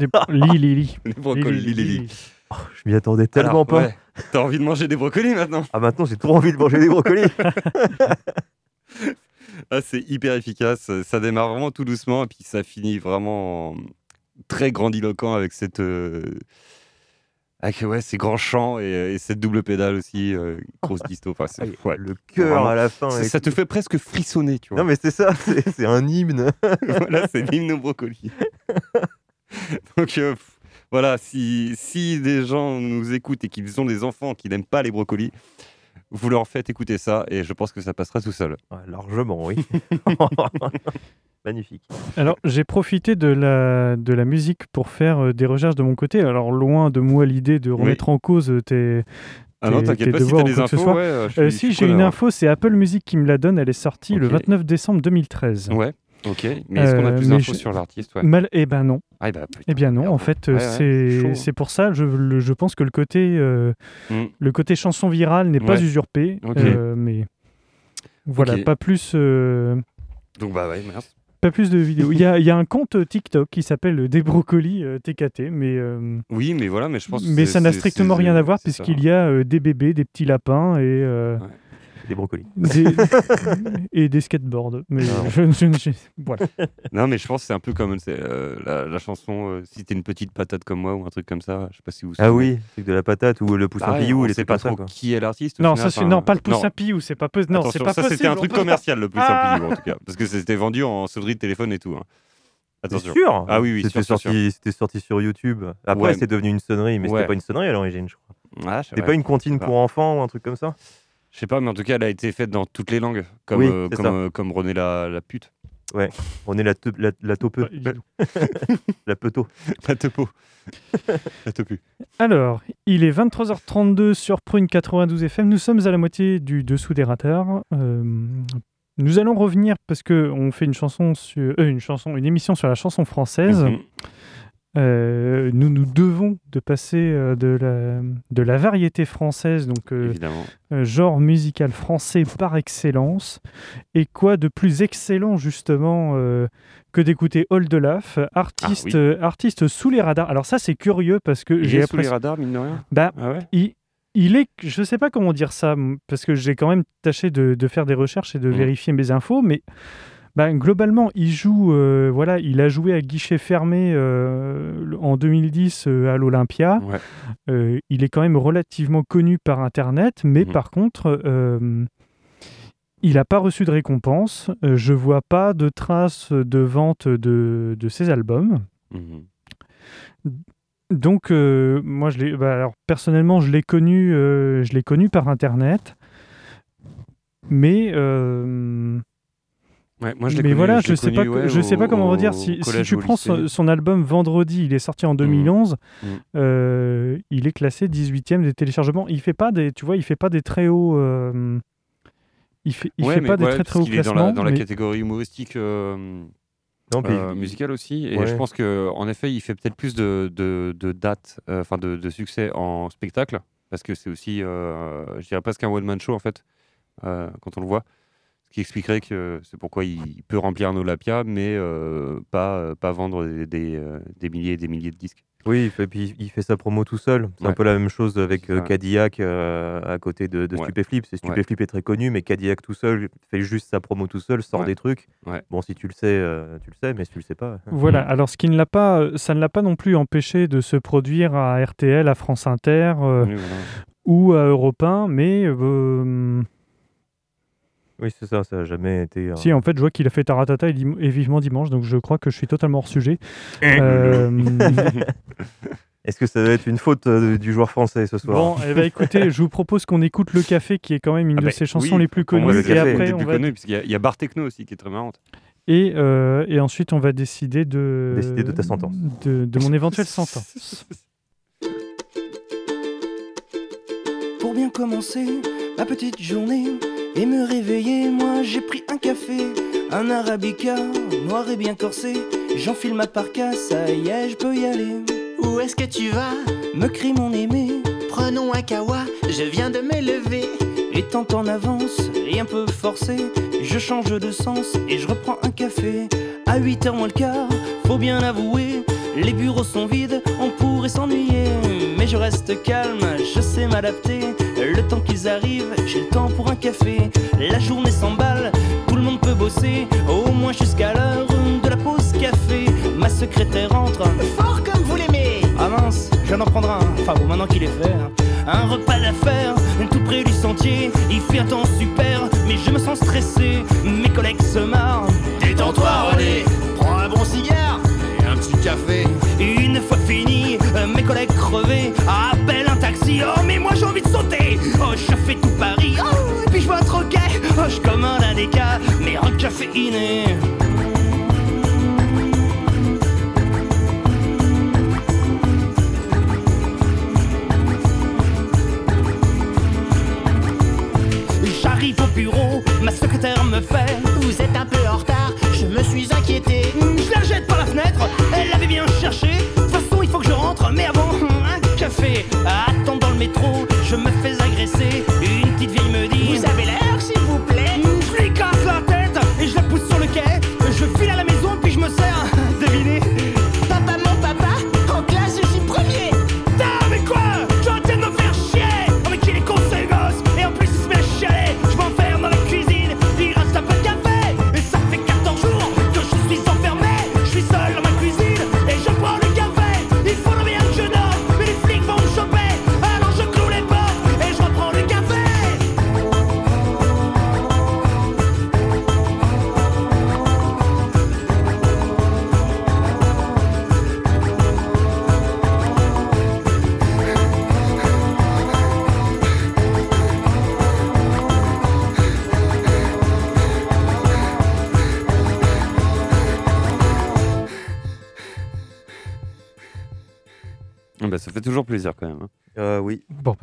Des... Li, li, li. les brocolis, li, li, li. Je m'y attendais tellement Alors, pas. ouais, T'as envie de manger des brocolis maintenant? Ah, maintenant, j'ai trop envie de manger des brocolis. Ah, c'est hyper efficace. Ça démarre vraiment tout doucement et puis ça finit vraiment en- très grandiloquent avec cette. euh, avec ouais, ces grands chants et, et cette double pédale aussi, euh, grosse disto. Enfin, ouais, Le cœur à la fin. ça, et ça te fait presque frissonner, tu vois. Non, mais c'est ça, c'est un hymne. voilà, c'est l'hymne au brocoli. Donc euh, voilà, si, si des gens nous écoutent et qu'ils ont des enfants qui n'aiment pas les brocolis, vous leur faites écouter ça et je pense que ça passera tout seul. Ouais, largement, oui. Magnifique. Alors, j'ai profité de la, de la musique pour faire euh, des recherches de mon côté. Alors, loin de moi l'idée de remettre en cause euh, tes. Ah non, t'inquiète pas, si t'as des infos, ouais, euh, Euh, si, j'ai une info, c'est Apple Music qui me la donne. Elle est sortie le Ok. 29 décembre 2013. Ouais, ok. Mais est-ce qu'on a Euh, plus d'infos je- sur l'artiste ouais. Mal... Eh ben non. Ah, bah, putain, Eh bien non, merde. en fait, Ouais, c'est pour ça, je, le- je pense que le côté, euh, Mm. le côté chanson virale n'est pas usurpé, Ok. euh, mais voilà, pas plus, Donc, bah ouais, merci. pas plus de vidéos. Il y a, il y a un compte TikTok qui s'appelle Des Brocolis euh, TKT, mais euh, Oui, mais voilà, mais je pense que mais ça n'a strictement rien à voir puisqu'il y a euh, des bébés, des petits lapins et Des brocolis. des, et des skateboards. Mais Ah. je, je- je- voilà. Non, mais je pense que c'est un peu comme euh, la, la chanson euh, Si t'es une petite patate comme moi ou un truc comme ça. Je sais pas si vous vous Ah souvenez. oui, c'est de la patate ou le poussin Pareil, pillou, on il était pas ça. trop quoi. qui est l'artiste. Non, final, ça, non, pas le poussin Piou, c'est pas possible. Non, pas ça possible. c'était un on truc commercial le poussin Ah Piou en tout cas. Parce que c'était vendu en sonnerie de téléphone et tout. hein. C'est Attention. sûr Ah oui, oui, C'était sorti, c'était sorti sur YouTube. Après, Ouais. c'est devenu une sonnerie, mais Ouais. c'était pas une sonnerie à l'origine, je crois. Ah, C'était pas. une comptine sais pour enfants ou un truc comme ça? Je sais pas, mais en tout cas, elle a été faite dans toutes les langues, comme, Oui, euh, comme, euh, comme René la, la pute. On est la, te- la, la taupeux. la peuteau. La tepo. la tepu. Alors, il est 23h32 sur Prune 92 FM. Nous sommes à la moitié du dessous des radars. Euh, nous allons revenir parce que on fait une chanson sur euh, une chanson, une émission sur la chanson française. Mhm. Euh, nous nous de passer euh, de la de la variété française, donc euh, euh, genre musical français par excellence. Et quoi de plus excellent justement euh, que d'écouter Oldelaf, artiste, Ah oui. artiste sous les radars? Alors ça c'est curieux parce que Il j'ai est sous les radars, mine de rien? Bah, Ah ouais? il, il est, je sais pas comment dire ça, parce que j'ai quand même tâché de, de faire des recherches et de Mhm. vérifier mes infos, mais bah, globalement, il joue, euh, voilà, il a joué à guichet fermé euh, en 2010 euh, à l'Olympia. Ouais. Il est quand même relativement connu par Internet, mais Mhm. par contre, il n'a pas reçu de récompense. Je vois pas de traces de vente de, de ses albums. Mhm. Donc, moi, je l'ai, bah, alors, personnellement, je l'ai connu, je l'ai connu par Internet. Mais, Ouais, moi, je l'ai mais connu- voilà, je je sais pas, connu, que- ouais, je sais pas au- comment Si, tu prends son, son album Vendredi, il est sorti en 2011. Mhm. euh, il est classé 18e des téléchargements. Il fait pas des, tu vois, il fait pas des très hauts. euh, il fait, il Ouais, fait mais pas des très très hauts qu'il est dans classements. la, dans la catégorie humoristique euh, Non, euh, musicale aussi. Et Ouais. je pense qu'en effet, il fait peut-être plus de, de, de dates, euh, enfin de, de succès en spectacle, parce que c'est aussi, euh, je dirais presque un one-man show en fait, euh, quand on le voit. Qui expliquerait que c'est pourquoi il peut remplir un Olympia, mais euh, pas, euh, pas vendre des, des, euh, des milliers et des milliers de disques. Oui, il fait, puis il fait sa promo tout seul. C'est un peu la même chose avec. Cadillac euh, à côté de, de Ouais. Stupéflip. C'est Ouais. Stupéflip est très connu, mais Cadillac tout seul fait juste sa promo tout seul, sort Ouais. des trucs. Ouais. Bon, si tu le sais, euh, tu le sais, mais si tu le sais pas. Voilà, alors ce qui ne l'a pas, ça ne l'a pas non plus empêché de se produire à RTL, à France Inter euh, Oui, voilà. ou à Europe 1, mais euh, Oui, c'est ça, ça n'a jamais été. un- si en fait je vois qu'il a fait Taratata et, Dim- et Vivement Dimanche, donc je crois que je suis totalement hors sujet. Euh, Est-ce que ça va être une faute euh, du joueur français ce soir bon, eh ben, écoutez, je vous propose qu'on écoute Le Café, qui est quand même une Ah de bah, ses chansons oui, les plus connues, Le et Café, après on plus va connus, parce qu'il y a- y a Bar Techno aussi qui est très marrante. et, euh, et ensuite on va décider de Décider de ta sentence. de, de mon éventuelle sentence. Pour bien commencer ma petite journée et me réveiller, moi j'ai pris un café, un arabica, noir et bien corsé. J'enfile ma parka, ça y est, je peux y aller. Où est-ce que tu vas? Me crie mon aimé, Prenons un kawa, je viens de m'élever. étant en avance et un peu forcé, je change de sens et je reprends un café. À 8h moins le quart, faut bien avouer, les bureaux sont vides, on pourrait s'ennuyer. Mais je reste calme, je sais m'adapter. Le temps qu'ils arrivent, j'ai le temps pour un café. La journée s'emballe, tout le monde peut bosser, au moins jusqu'à l'heure de la pause café. Ma secrétaire entre. Fort comme vous l'aimez. Ah mince, je viens d'en prendre un, enfin bon maintenant qu'il est fait. hein. Un repas d'affaires, tout près du sentier, il fait un temps super, mais je me sens stressé, mes collègues se marrent. Détends-toi, René. Prends un bon cigare et un petit café. Une fois fini, mes collègues crevés appellent un taxi. Oh, mais moi j'ai envie de sauter. Oh, je fais tout Paris. Oh, et puis je vois un troquet. Oh, je commande un déca, mais un café inné. J'arrive au bureau, ma secrétaire me fait Vous êtes un peu en retard, je me suis inquiété. Je la jette par la fenêtre, elle l'avait bien cherché. Uh,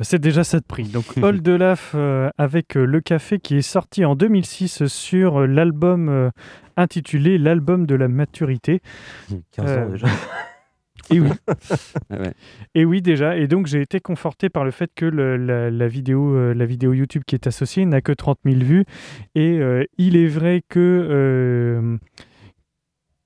c'est déjà ça de prix. Donc, Old Olaf euh, avec euh, Le Café qui est sorti en 2006 sur euh, l'album intitulé L'album de la maturité. 15 ans déjà. Et oui. Ah ouais. Et oui, déjà. Et donc, j'ai été conforté par le fait que le- la, la vidéo, euh, la vidéo YouTube qui est associée n'a que 30 000 vues. Et euh, il est vrai que. euh,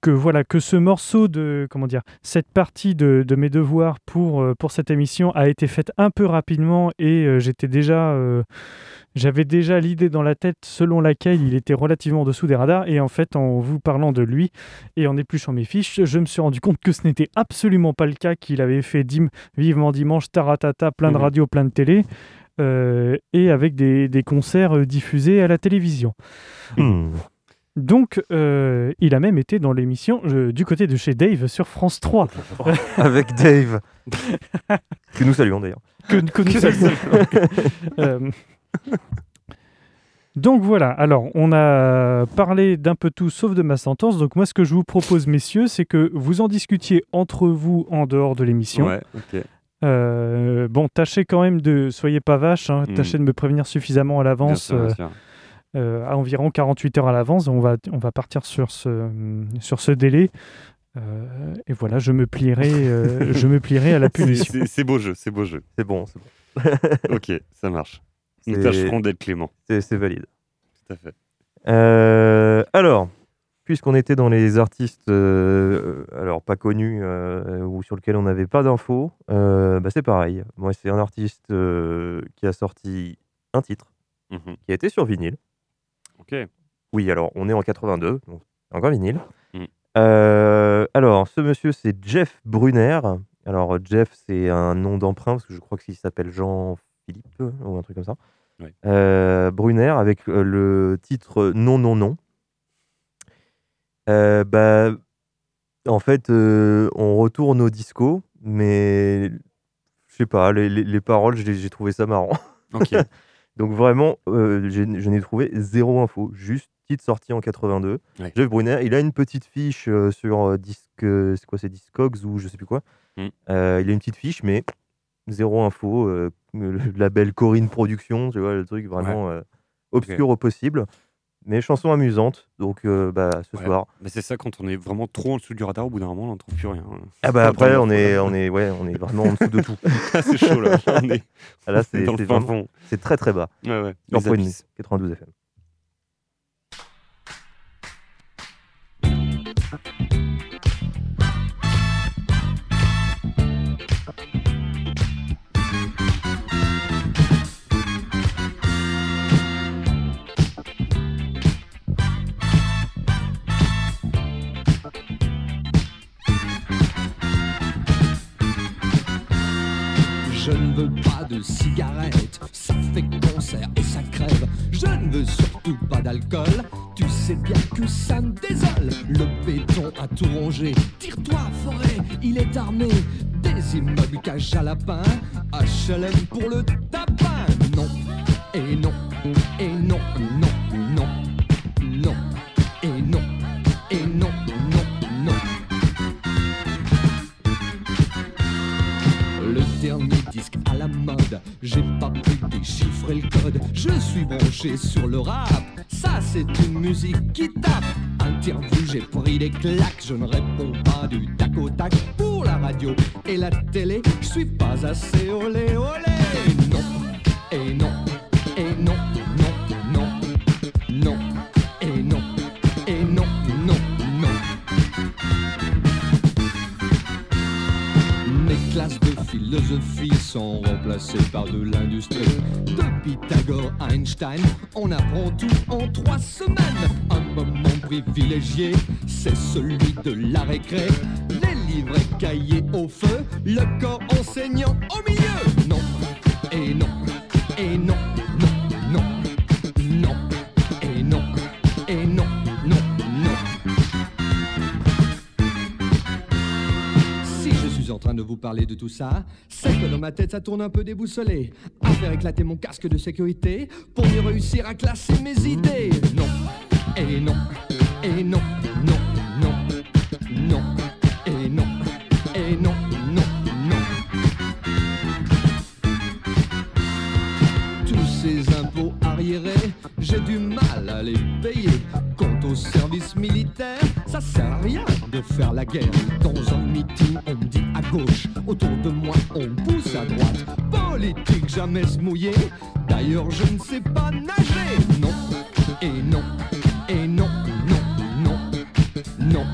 que voilà que ce morceau de comment dire cette partie de, de mes devoirs pour euh, pour cette émission a été faite un peu rapidement et euh, j'étais déjà euh, j'avais déjà l'idée dans la tête selon laquelle il était relativement en dessous des radars et en fait en vous parlant de lui et en épluchant mes fiches je me suis rendu compte que ce n'était absolument pas le cas qu'il avait fait dim vivement dimanche taratata plein de Mhm. radios plein de télé et avec des, des concerts diffusés à la télévision Hmm. Donc, euh, il a même été dans l'émission euh, du côté de chez Dave sur France 3. Avec Dave. que nous saluons d'ailleurs. que, que nous saluons. Euh, donc voilà, alors on a parlé d'un peu tout sauf de ma sentence. Donc moi ce que je vous propose messieurs, c'est que vous en discutiez entre vous en dehors de l'émission. Ouais, ok. Euh, bon, tâchez quand même de, soyez pas vache, hein, Mm. tâchez de me prévenir suffisamment à l'avance. euh. Euh, à environ 48 heures à l'avance. On va, on va partir sur ce, sur ce délai. Euh, et voilà, je me plierai, euh, je me plierai à la punition. C'est c'est beau jeu, c'est beau jeu. C'est bon, c'est bon. Ok, ça marche. Nous tâcherons d'être clément. C'est c'est valide. Tout à fait. Euh, alors, puisqu'on était dans les artistes, euh, alors pas connus euh, ou sur lesquels on n'avait pas d'infos, euh, bah, c'est pareil. Moi, c'est un artiste euh, qui a sorti un titre Mhm. qui a été sur vinyle. Ok. Oui, alors on est en 82, donc encore vinyle. Mm. Euh, alors, ce monsieur, c'est Jeff Brunner. Alors, Jeff, c'est un nom d'emprunt parce que je crois qu'il s'appelle Jean-Philippe ou un truc comme ça. Ouais. Euh, Brunner avec euh, le titre Non, non, non. Euh, bah, en fait, on retourne au disco, mais je sais pas, les, les- les paroles, j'ai j'ai trouvé ça marrant. Ok. Donc vraiment, euh, je n'ai trouvé zéro info, juste titre sorti en 82. Ouais. Jeff Brunner, il a une petite fiche euh, sur euh, disque, c'est quoi, c'est Discogs ou je sais plus quoi. Mm. Euh, il a une petite fiche, mais zéro info. le label Corinne Productions, tu vois, le truc vraiment obscur au possible. Mais chanson amusante, donc euh, bah, ce Ouais. soir. Mais c'est ça, quand on est vraiment trop en dessous du radar, au bout d'un moment, on n'en trouve plus rien. Ah bah après, on est, on est, ouais, on est vraiment en dessous de tout. Ah, c'est chaud là. On est, Ah, là, c'est c'est vraiment- c'est très très bas. Ouais, ouais. Sur Les Point abysses. 92 FM. Ça me désole. Le béton a tout rongé, tire-toi forêt, il est armé. Des Les immeubles cage à lapin, HLM pour le tapin. Non, et non, et non, non, non, non, et non, et non, non, non. Le dernier disque à la mode, j'ai pas pu déchiffrer le code. Je suis branché sur le rap, c'est une musique qui tape. Interview, j'ai pris des claques, je ne réponds pas du tac au tac. Pour la radio et la télé, je suis pas assez olé olé. Non, et non, et non, non, non, non, et non, et non, non, non. Mes classes de philosophie sont remplacées par de l'industrie. Pythagore Einstein, on apprend tout en trois semaines. Un moment privilégié, c'est celui de la récré. Les livres et cahiers au feu, le corps enseignant au milieu. Non, et non, et non, non, non, non, et non, et non, vous parler de tout ça, c'est que dans ma tête ça tourne un peu déboussolé. À faire éclater mon casque de sécurité pour mieux réussir à classer mes idées. Non, et non, et non, non, non, non, et non, et non, non, non. Tous ces impôts arriérés, j'ai du mal à les payer. Quant au service militaire, ça sert à rien de faire la guerre. Dans un meeting, gauche, autour de moi, on pousse à droite. Politique, jamais se mouiller. D'ailleurs, je ne sais pas nager. Non, et non, et non, non, non, non,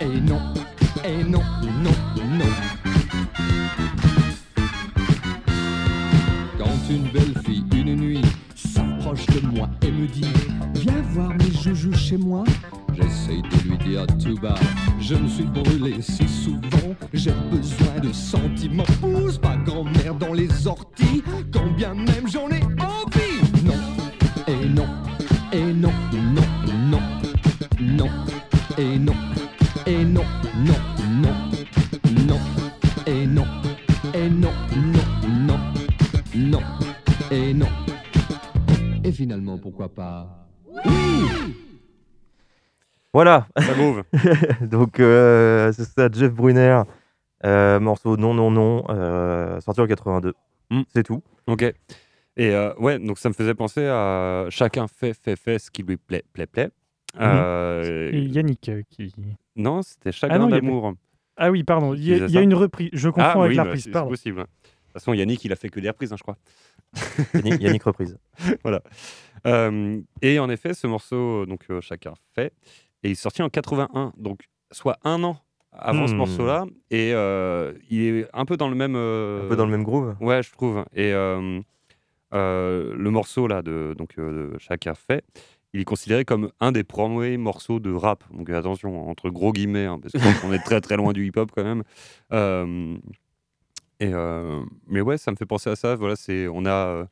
et non, et non, non, non. Quand une belle fille, une nuit, s'approche de moi et me dit Viens voir mes joujoux chez moi. J'essaye de lui dire tout bas Je me suis brûlé si souvent, j'ai besoin de sentiments. Pousse pas grand-mère dans les orties, quand bien même j'en ai envie. Non, et non, et non, non, non, non, et non, et non, non, non, non, et non, et non, non, non, non, et non. Et finalement, pourquoi pas? Voilà. Ça move. Donc, euh, c'est ça, Jeff Brunner, euh, morceau Non, non, non, euh, sorti en 82. Mm. C'est tout. Ok. Et euh, ouais, donc ça me faisait penser à chacun fait, fait, fait ce qui lui plaît, plaît, plaît. Euh, Et Yannick euh, qui. Non, c'était Ah chacun non, il y a- d'amour. Ah oui, pardon. Il y, a- y une reprise. Je confonds Ah avec oui, la bah, reprise. c'est- possible. De toute façon, Yannick, il a fait que des reprises, hein, je crois. Yannick, Yannick reprise. voilà. Euh, et en effet, ce morceau, donc euh, chacun fait, et il est sorti en 81, donc soit un an avant ce Hmm. morceau-là, et euh, il est un peu dans le même. euh, Un peu dans le même groove. Ouais, je trouve. Et euh, euh, le morceau là de donc euh, de fait, il est considéré comme un des premiers morceaux de rap. Donc attention entre gros guillemets, hein, parce qu'on est très très loin du hip-hop quand même. Euh, et euh, mais ouais, ça me fait penser à ça. Voilà, c'est on a euh,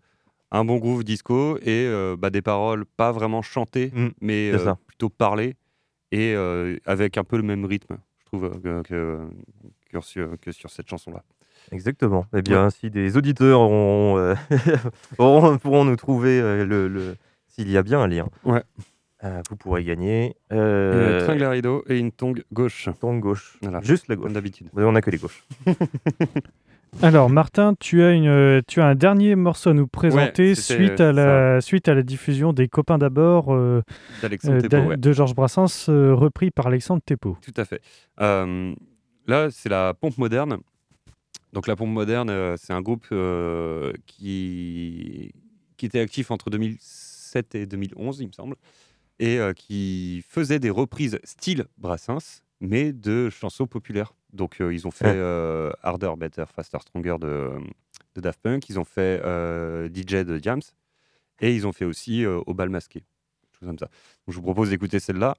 un bon groove disco et euh, bah, des paroles pas vraiment chantées, Mm, mais euh, plutôt parlées et euh, avec un peu le même rythme, trouve, euh, que, que, sur, que sur cette chanson-là. Exactement. Eh bien, si des auditeurs auront, euh, auront- pourront nous trouver euh, le, le- s'il y a bien un lien, Ouais. euh, vous pourrez gagner Une euh, tringle à rideau et une tongue gauche. tongue gauche. Voilà. Juste la gauche. Comme d'habitude. On n'a que les gauches. Alors, Martin, tu as, une, tu as un dernier morceau à nous présenter c'était, suite, à euh, la, suite à la diffusion des Copains d'abord euh, euh, de Georges Brassens, euh, repris par Alexandre Thépeau. Tout à fait. Là, c'est la pompe moderne. Donc la pompe moderne, c'est un groupe qui, qui était actif entre 2007 et 2011, il me semble, et qui faisait des reprises style Brassens, mais de chansons populaires. Donc euh, ils ont fait Ouais. euh, Harder, Better, Faster, Stronger de, de Daft Punk, ils ont fait euh, DJ de Jams, et ils ont fait aussi euh, Au bal masqué. Chose comme ça. Donc, je vous propose d'écouter celle-là.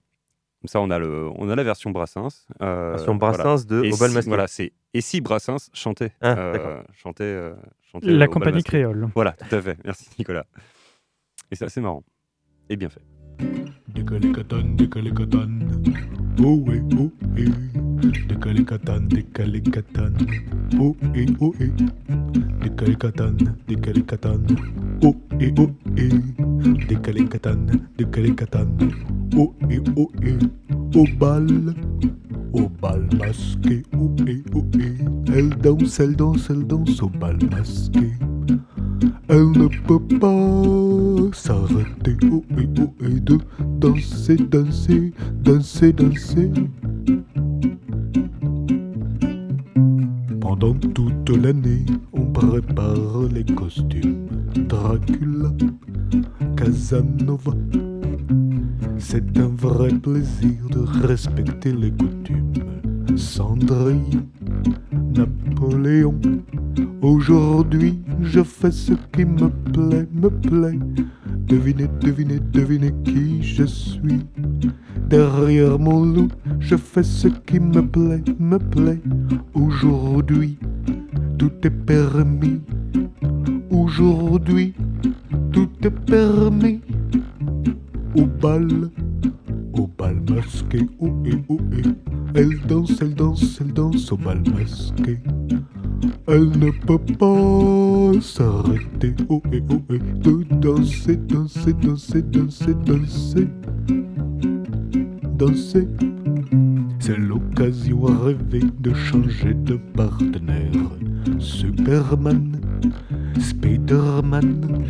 Comme ça, on a, le, on a la version Brassens. euh, Version voilà. Brassens de Et Au bal si- masqué. Voilà, c'est Et si Brassens chantait Ah, euh, chantait, euh, chantait La compagnie masqué. créole. Voilà, tout à fait. Merci Nicolas. Et c'est assez marrant. Et bien fait. Oh eh, oh eh. Décalé katane, décalé katane. Oh eh, oh eh. Décalé katane, décalé katane. Oh eh, oh eh. Décalé katane, décalé katane. Oh eh, oh eh. Au bal, au bal masqué. Oh eh, oh eh. Elle danse, elle danse, elle danse au bal masqué. Elle ne peut pas s'arrêter, oh et oh et de danser, danser, danser, danser. Pendant toute l'année, on prépare les costumes. Dracula, Casanova. C'est un vrai plaisir de respecter les coutumes. Cendrillon, Napoléon. Aujourd'hui, je fais ce qui me plaît, me plaît. Devinez, devinez, devinez qui je suis. Derrière mon loup, je fais ce qui me plaît, me plaît. Aujourd'hui, tout est permis. Aujourd'hui, tout est permis. Au bal, au bal masqué, oh et oh et. Elle danse, elle danse, elle danse au bal masqué. Elle ne peut pas s'arrêter, oh et oh et, de danser, danser, danser, danser, danser, danser. C'est l'occasion rêvée de changer de partenaire. Superman, Spiderman,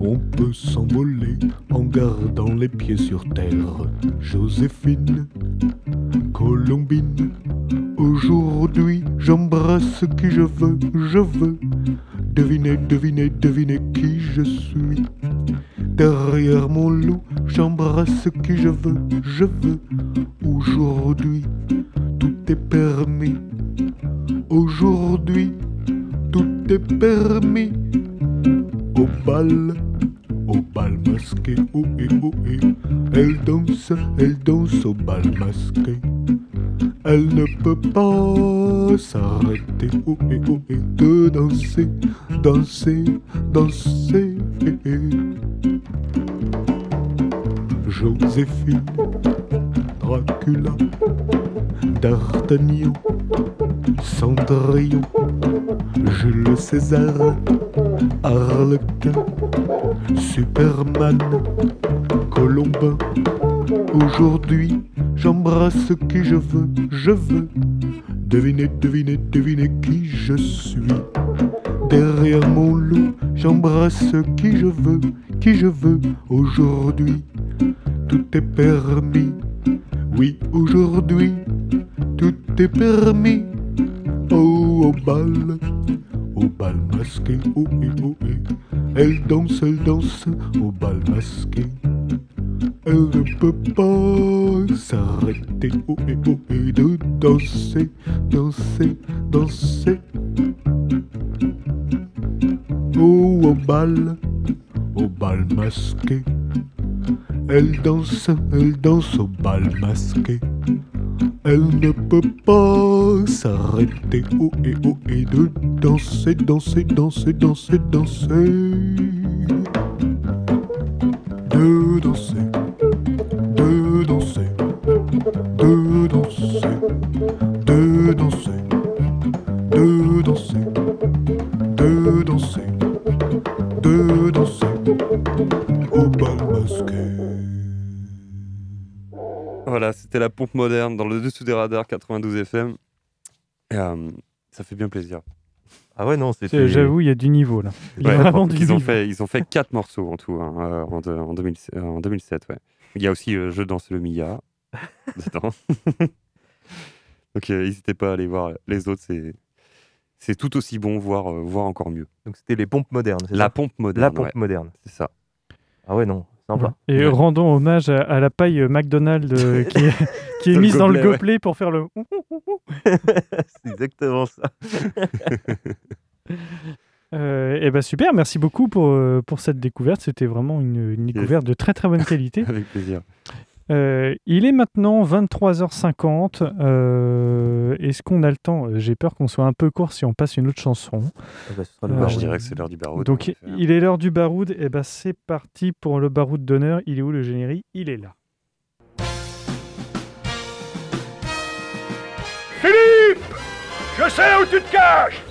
on peut s'envoler en gardant les pieds sur terre. Joséphine, Colombine, aujourd'hui j'embrasse qui je veux, je veux. Devinez, devinez, devinez qui je suis. Derrière mon loup, j'embrasse qui je veux, je veux. Aujourd'hui, tout est permis. Aujourd'hui, tout est permis. Au bal, au bal masqué, oh et oh et. Elle danse, elle danse au bal masqué. Elle ne peut pas s'arrêter, de danser, danser, danser? Joséphine, Dracula, D'Artagnan, Cendrillon, Jules César, Harlequin, Superman, Colombin. Aujourd'hui, j'embrasse qui je veux, je veux. Devinez, devinez, devinez qui je suis. Derrière mon loup, j'embrasse qui je veux, qui je veux. Aujourd'hui, tout est permis. Oui, aujourd'hui, tout est permis. Oh, au bal, au bal masqué, oh et oh. Elle danse, elle danse au bal masqué. Elle ne peut pas s'arrêter, oh et oh et de danser, danser, danser. Oh, au bal, au bal masqué. Elle danse, elle danse au bal masqué. Elle ne peut pas s'arrêter, oh et oh et de danser, danser, danser, danser, danser. De danser, de danser, de danser, de danser, de danser, de danser, de danser. Au bal masqué. Voilà, c'était la pompe moderne dans le dessous des radars 92 FM. Et, euh, ça fait bien plaisir. Ah ouais, non, C'est- J'avoue, il y a du niveau là. Il y a Ouais, vraiment du ils, ont niveau. fait, ils ont fait quatre morceaux en tout hein, euh, en, de- en 2000 euh, en 2007. Ouais. Il y a aussi euh, Je danse le Mia dedans. Donc euh, n'hésitez pas à aller voir les autres, c'est tout aussi bon, voire, euh, voire encore mieux. Donc c'était les pompes modernes, c'est La ça? pompe moderne. La pompe ouais. moderne. C'est ça. Ah ouais, non, sympa. Et rendons hommage à, à la paille McDonald's euh, qui est, qui mise dans le gobelet, ouais. pour faire le. c'est exactement ça. Euh, eh ben super, merci beaucoup pour, euh, pour cette découverte. C'était vraiment une, une découverte de très très bonne qualité. Avec plaisir. Euh, il est maintenant 23h50. Euh, Est-ce qu'on a le temps? Euh, j'ai peur qu'on soit un peu court si on passe une autre chanson. Ah bah, euh, je dirais que c'est l'heure du baroud. Donc, il est l'heure du baroud. Et bah, c'est parti pour le baroud d'honneur. Il est où le générique? Il est là. Philippe Je sais où tu te caches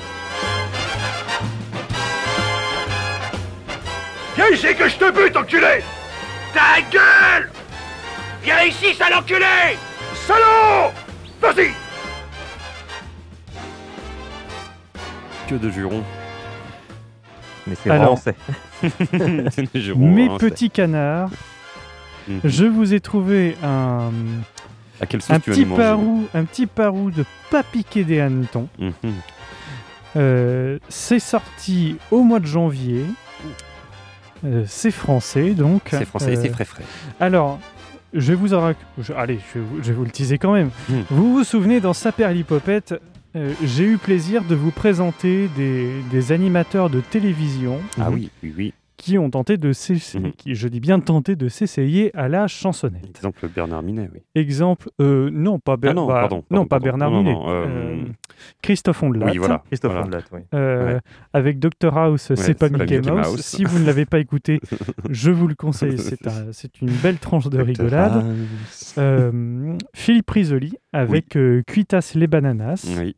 Viens ici que je te bute, enculé Ta gueule Viens ici, sale enculé Salaud Vas-y Que de jurons. Mais c'est Alors, français. Des jurons, Mes hein, c'est- petits canards, Mhm. je vous ai trouvé un, À quelle sauce un tu vas petit nous manger parou, un petit parou de pas piquer des hannetons. Mhm. Euh, c'est sorti au mois de janvier. Euh, c'est français donc. C'est français et c'est Euh, frais frais. Alors, je vais vous en rac- je- Allez, je vais, vous, je vais vous le teaser quand même. Hmm. Vous vous souvenez, dans Saperlipopette, euh, j'ai eu plaisir de vous présenter des, des animateurs de télévision Ah oui, oui, oui. Qui ont tenté de s'essayer, Mhm. je dis bien tenté de s'essayer à la chansonnette. Exemple Bernard Minet, oui. Exemple, euh, non pas, Ber- Ah non, bah, pardon, non, pardon, pas pardon. Bernard Non, Minet, non, euh, euh, Christophe Ondelat. Oui, voilà. Christophe voilà. Ondelat, oui. Euh, Ouais. Avec Dr House, c'est Ouais, pas c'est pas Mickey, Mickey Mouse. Mouse. Si vous ne l'avez pas écouté, je vous le conseille. C'est un- c'est une belle tranche de rigolade. Euh, Philippe Risoli avec euh, Cuitas les bananas. Oui.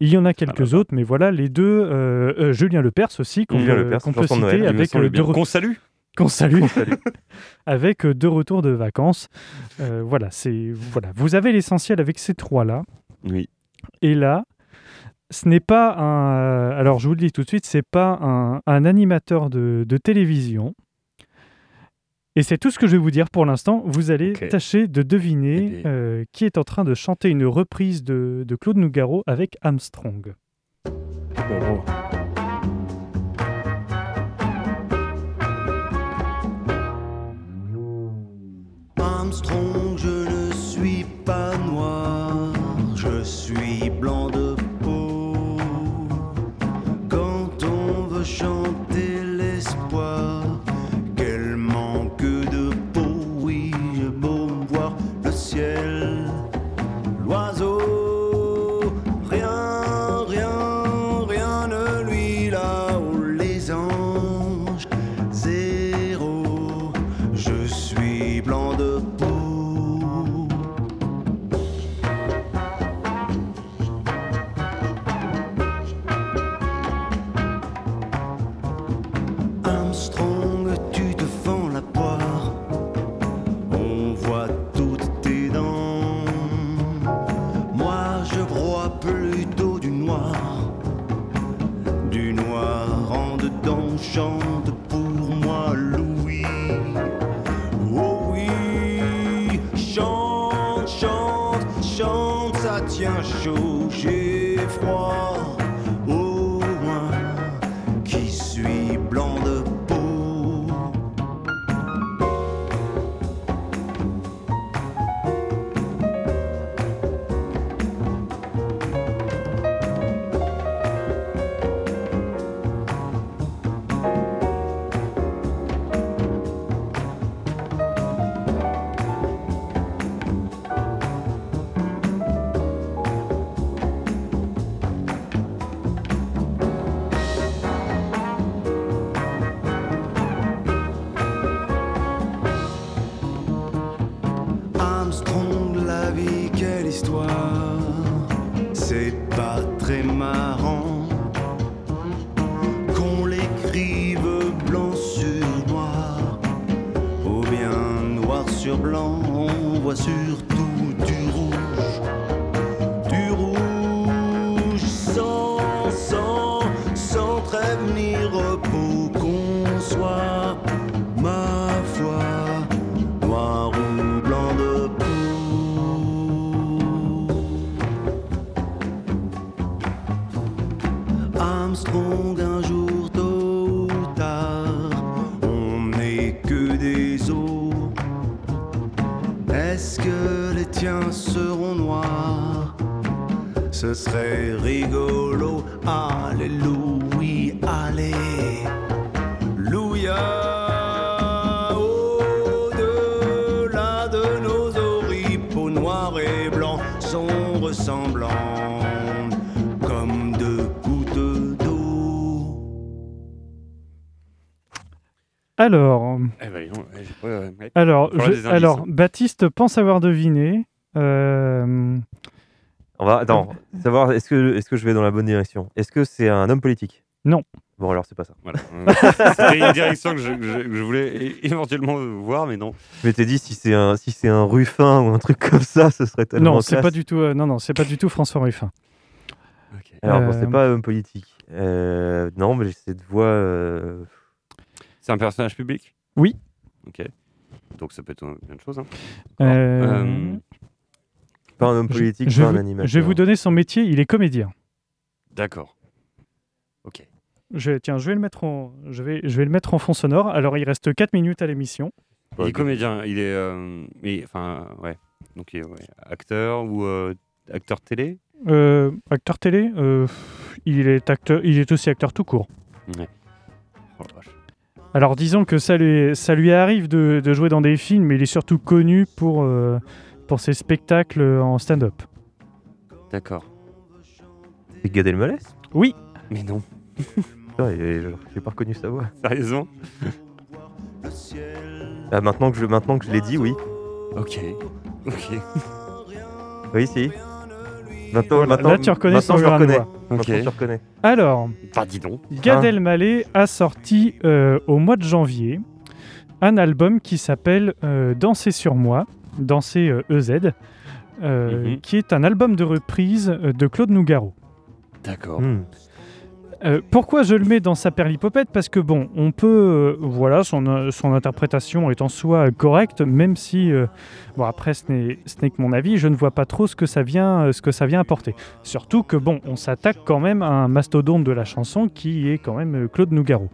Il y en a quelques autres, mais voilà les deux. euh, euh, Julien Lepers aussi qu'on peut, citer Noël, avec deux Qu'on salue qu'on salue, avec deux retours de vacances. Euh, voilà, c'est voilà. Vous avez l'essentiel avec ces trois là. Oui. Et là, ce n'est pas un. Alors, je vous le dis tout de suite, c'est pas un, un animateur de, de télévision. Et c'est tout ce que je vais vous dire pour l'instant. Vous allez tâcher de deviner Eh bien. euh, qui est en train de chanter une reprise de, de Claude Nougaro avec Armstrong. Armstrong, je ne suis pas noir, je suis blanc de peau. Quand on veut chanter l'espoir, Armstrong, un jour tôt ou tard, on n'est que des os. Est-ce que les tiens seront noirs? Ce serait rigolo. Alléluia, Alors, Eh ben, non, ouais, ouais. alors, je- hein. Baptiste pense avoir deviné. Euh, On va attends, savoir est-ce que est-ce que je vais dans la bonne direction? Est-ce que c'est un homme politique? Non. Bon alors c'est pas ça. Voilà. C'était une direction que je, que voulais éventuellement voir, mais non. Je m'étais dit si c'est un si c'est un Ruffin ou un truc comme ça, ce serait tellement Non, c'est pas du tout. euh, non, non, c'est pas du tout François Ruffin. Alors bon, c'est Euh, pas un homme politique. Euh, non, mais cette voix. C'est un personnage public? Oui. Ok. Donc ça peut être plein de choses. hein. Euh, Euh, Pas un homme politique, je pas un animateur. Je vais vous donner son métier. Il est comédien. D'accord. Ok. Je, tiens, je vais le mettre en, je vais, je vais le mettre en fond sonore. Alors, il reste 4 minutes à l'émission. Il est comédien, il est. euh, mais, enfin, ouais. Donc, il est ouais, acteur ou euh, acteur télé? Euh, acteur télé, euh, il est acteur, il est aussi acteur tout court. Ouais. Oh la vache. Alors disons que ça lui, ça lui arrive de, de jouer dans des films, mais il est surtout connu pour, euh, pour ses spectacles en stand-up. D'accord. C'est Gad Elmaleh? Oui. Mais non. J'ai pas reconnu sa voix. Sérieusement Ah, maintenant que je maintenant que je l'ai dit, oui. Ok. Ok. Oui, si. Maintenant, là, tu reconnais maintenant son je le reconnais. Maintenant, reconnais. Alors, Bah, dis donc. Gad Hein Elmaleh a sorti euh, au mois de janvier un album qui s'appelle euh, Danser sur moi, Danser euh, EZ, euh, Mhm. qui est un album de reprise euh, de Claude Nougaro. D'accord. Hmm. Euh, pourquoi je le mets dans sa perlipopette? Parce que bon, on peut, euh, voilà, son, euh, son interprétation est en soi correcte, même si, euh, bon après ce n'est que mon avis, je ne vois pas trop ce que ça vient, ce que ça vient apporter. Surtout que bon, on s'attaque quand même à un mastodonte de la chanson qui est quand même Claude Nougaro.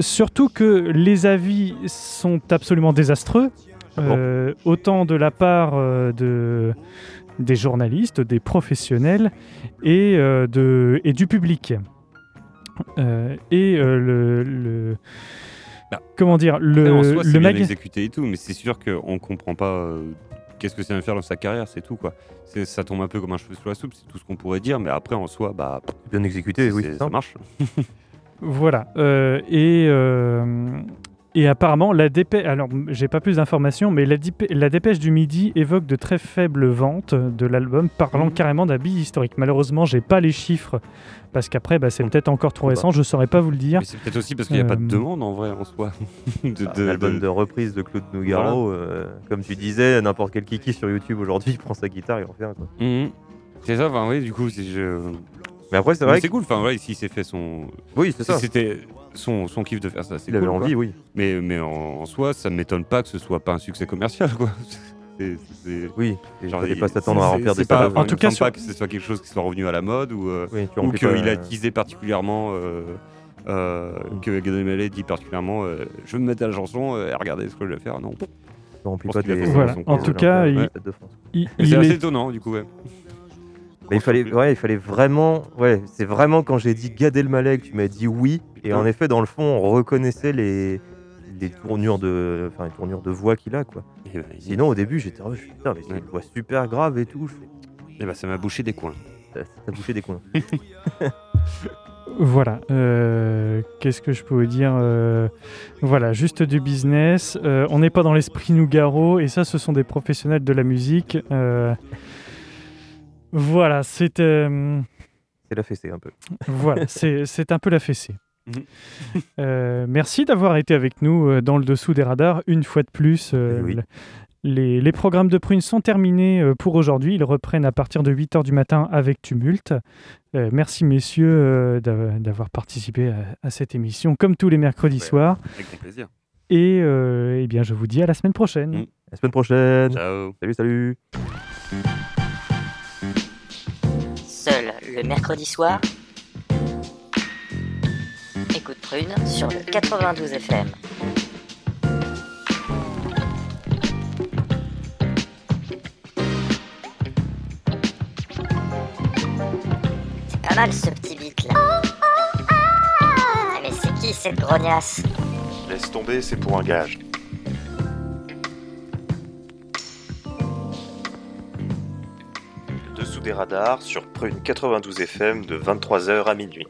Surtout que les avis sont absolument désastreux, Ah bon? Autant de la part de, des journalistes, des professionnels et, euh, de, et du public. Euh, et euh, le, le- Bah, comment dire le, en soi, le bien mag- exécuté et tout, mais c'est sûr qu'on comprend pas euh, qu'est-ce que ça vient faire dans sa carrière, c'est tout quoi. C'est- Ça tombe un peu comme un cheveu sous la soupe, c'est tout ce qu'on pourrait dire, mais après en soi, bah. Bien exécuté, oui, ça ça. marche. Voilà. euh, et, euh, et apparemment, la dépêche. Alors, j'ai pas plus d'informations, mais la, la dépêche du Midi évoque de très faibles ventes de l'album, parlant Mhm. carrément d'un bille historique. Malheureusement, j'ai pas les chiffres parce qu'après, bah, c'est peut-être encore trop récent. Je saurais pas vous le dire. Mais c'est peut-être aussi parce qu'il n'y a pas de Euh, demande en vrai en soi. de, Bah, de- un album de- de reprise de Claude Nougaro, euh, comme tu disais, n'importe quel kiki sur YouTube aujourd'hui, il prend sa guitare et en fait un quoi. Mhm. C'est ça, enfin oui, du coup, c'est. je- Mais après, c'est Mais vrai c'est que- cool, enfin voilà, ici s'est fait son. Oui, c'est ça. C'était son, son kiff de faire ça, c'est Il avait cool, envie, quoi. oui. Mais, mais en, en soi, ça m'étonne pas que ce soit pas un succès commercial, quoi. Oui, il- pas s'attendre à remplir des pas- En tout cas, sur- pas que ce soit quelque chose qui soit revenu à la mode ou, euh, Oui, ou qu'il a teasé particulièrement, euh, euh, que Gad Elmaleh dit particulièrement euh, je vais me mettre à la chanson euh, et regardez ce que je vais faire. Non. Pense pas des. Voilà. En tout cas, il- Ouais. Il, C'est assez est- étonnant, du coup, ouais. Mais il fallait, ouais, il fallait vraiment, ouais, c'est vraiment quand j'ai dit Gad Elmaleh que tu m'as dit oui, et en effet dans le fond on reconnaissait les, les tournures de, enfin les tournures de voix qu'il a quoi. Et bah, Sinon au début j'étais, oh, je suis, putain mais c'est une voix super grave et tout, et bah, ça m'a bouché des coins. ça, ça bouffait des coins. Voilà. euh, Qu'est-ce que je peux vous dire euh, Voilà, juste du business. euh, on n'est pas dans l'esprit Nougaro, et ça, ce sont des professionnels de la musique. Voilà, c'est euh, C'est la fessée un peu. voilà, c'est un peu la fessée. Mhm. Euh, merci d'avoir été avec nous euh, dans le dessous des radars une fois de plus. euh, Eh oui. le- les, les programmes de Prune sont terminés pour aujourd'hui. Ils reprennent à partir de 8h du matin avec Tumulte. Euh, merci messieurs euh, d'a- d'avoir participé à, à cette émission comme tous les mercredis soirs. Avec grand plaisir. Et euh, eh bien, je vous dis à la semaine prochaine. Mm. La semaine prochaine. Ciao. Salut, salut. Seul le mercredi soir. Écoute Prune sur le 92 FM. C'est pas mal ce petit beat là. Ah, Mais c'est qui cette grognasse? Laisse tomber, c'est pour un gage. Des radars sur Prune 92 FM de 23h à minuit.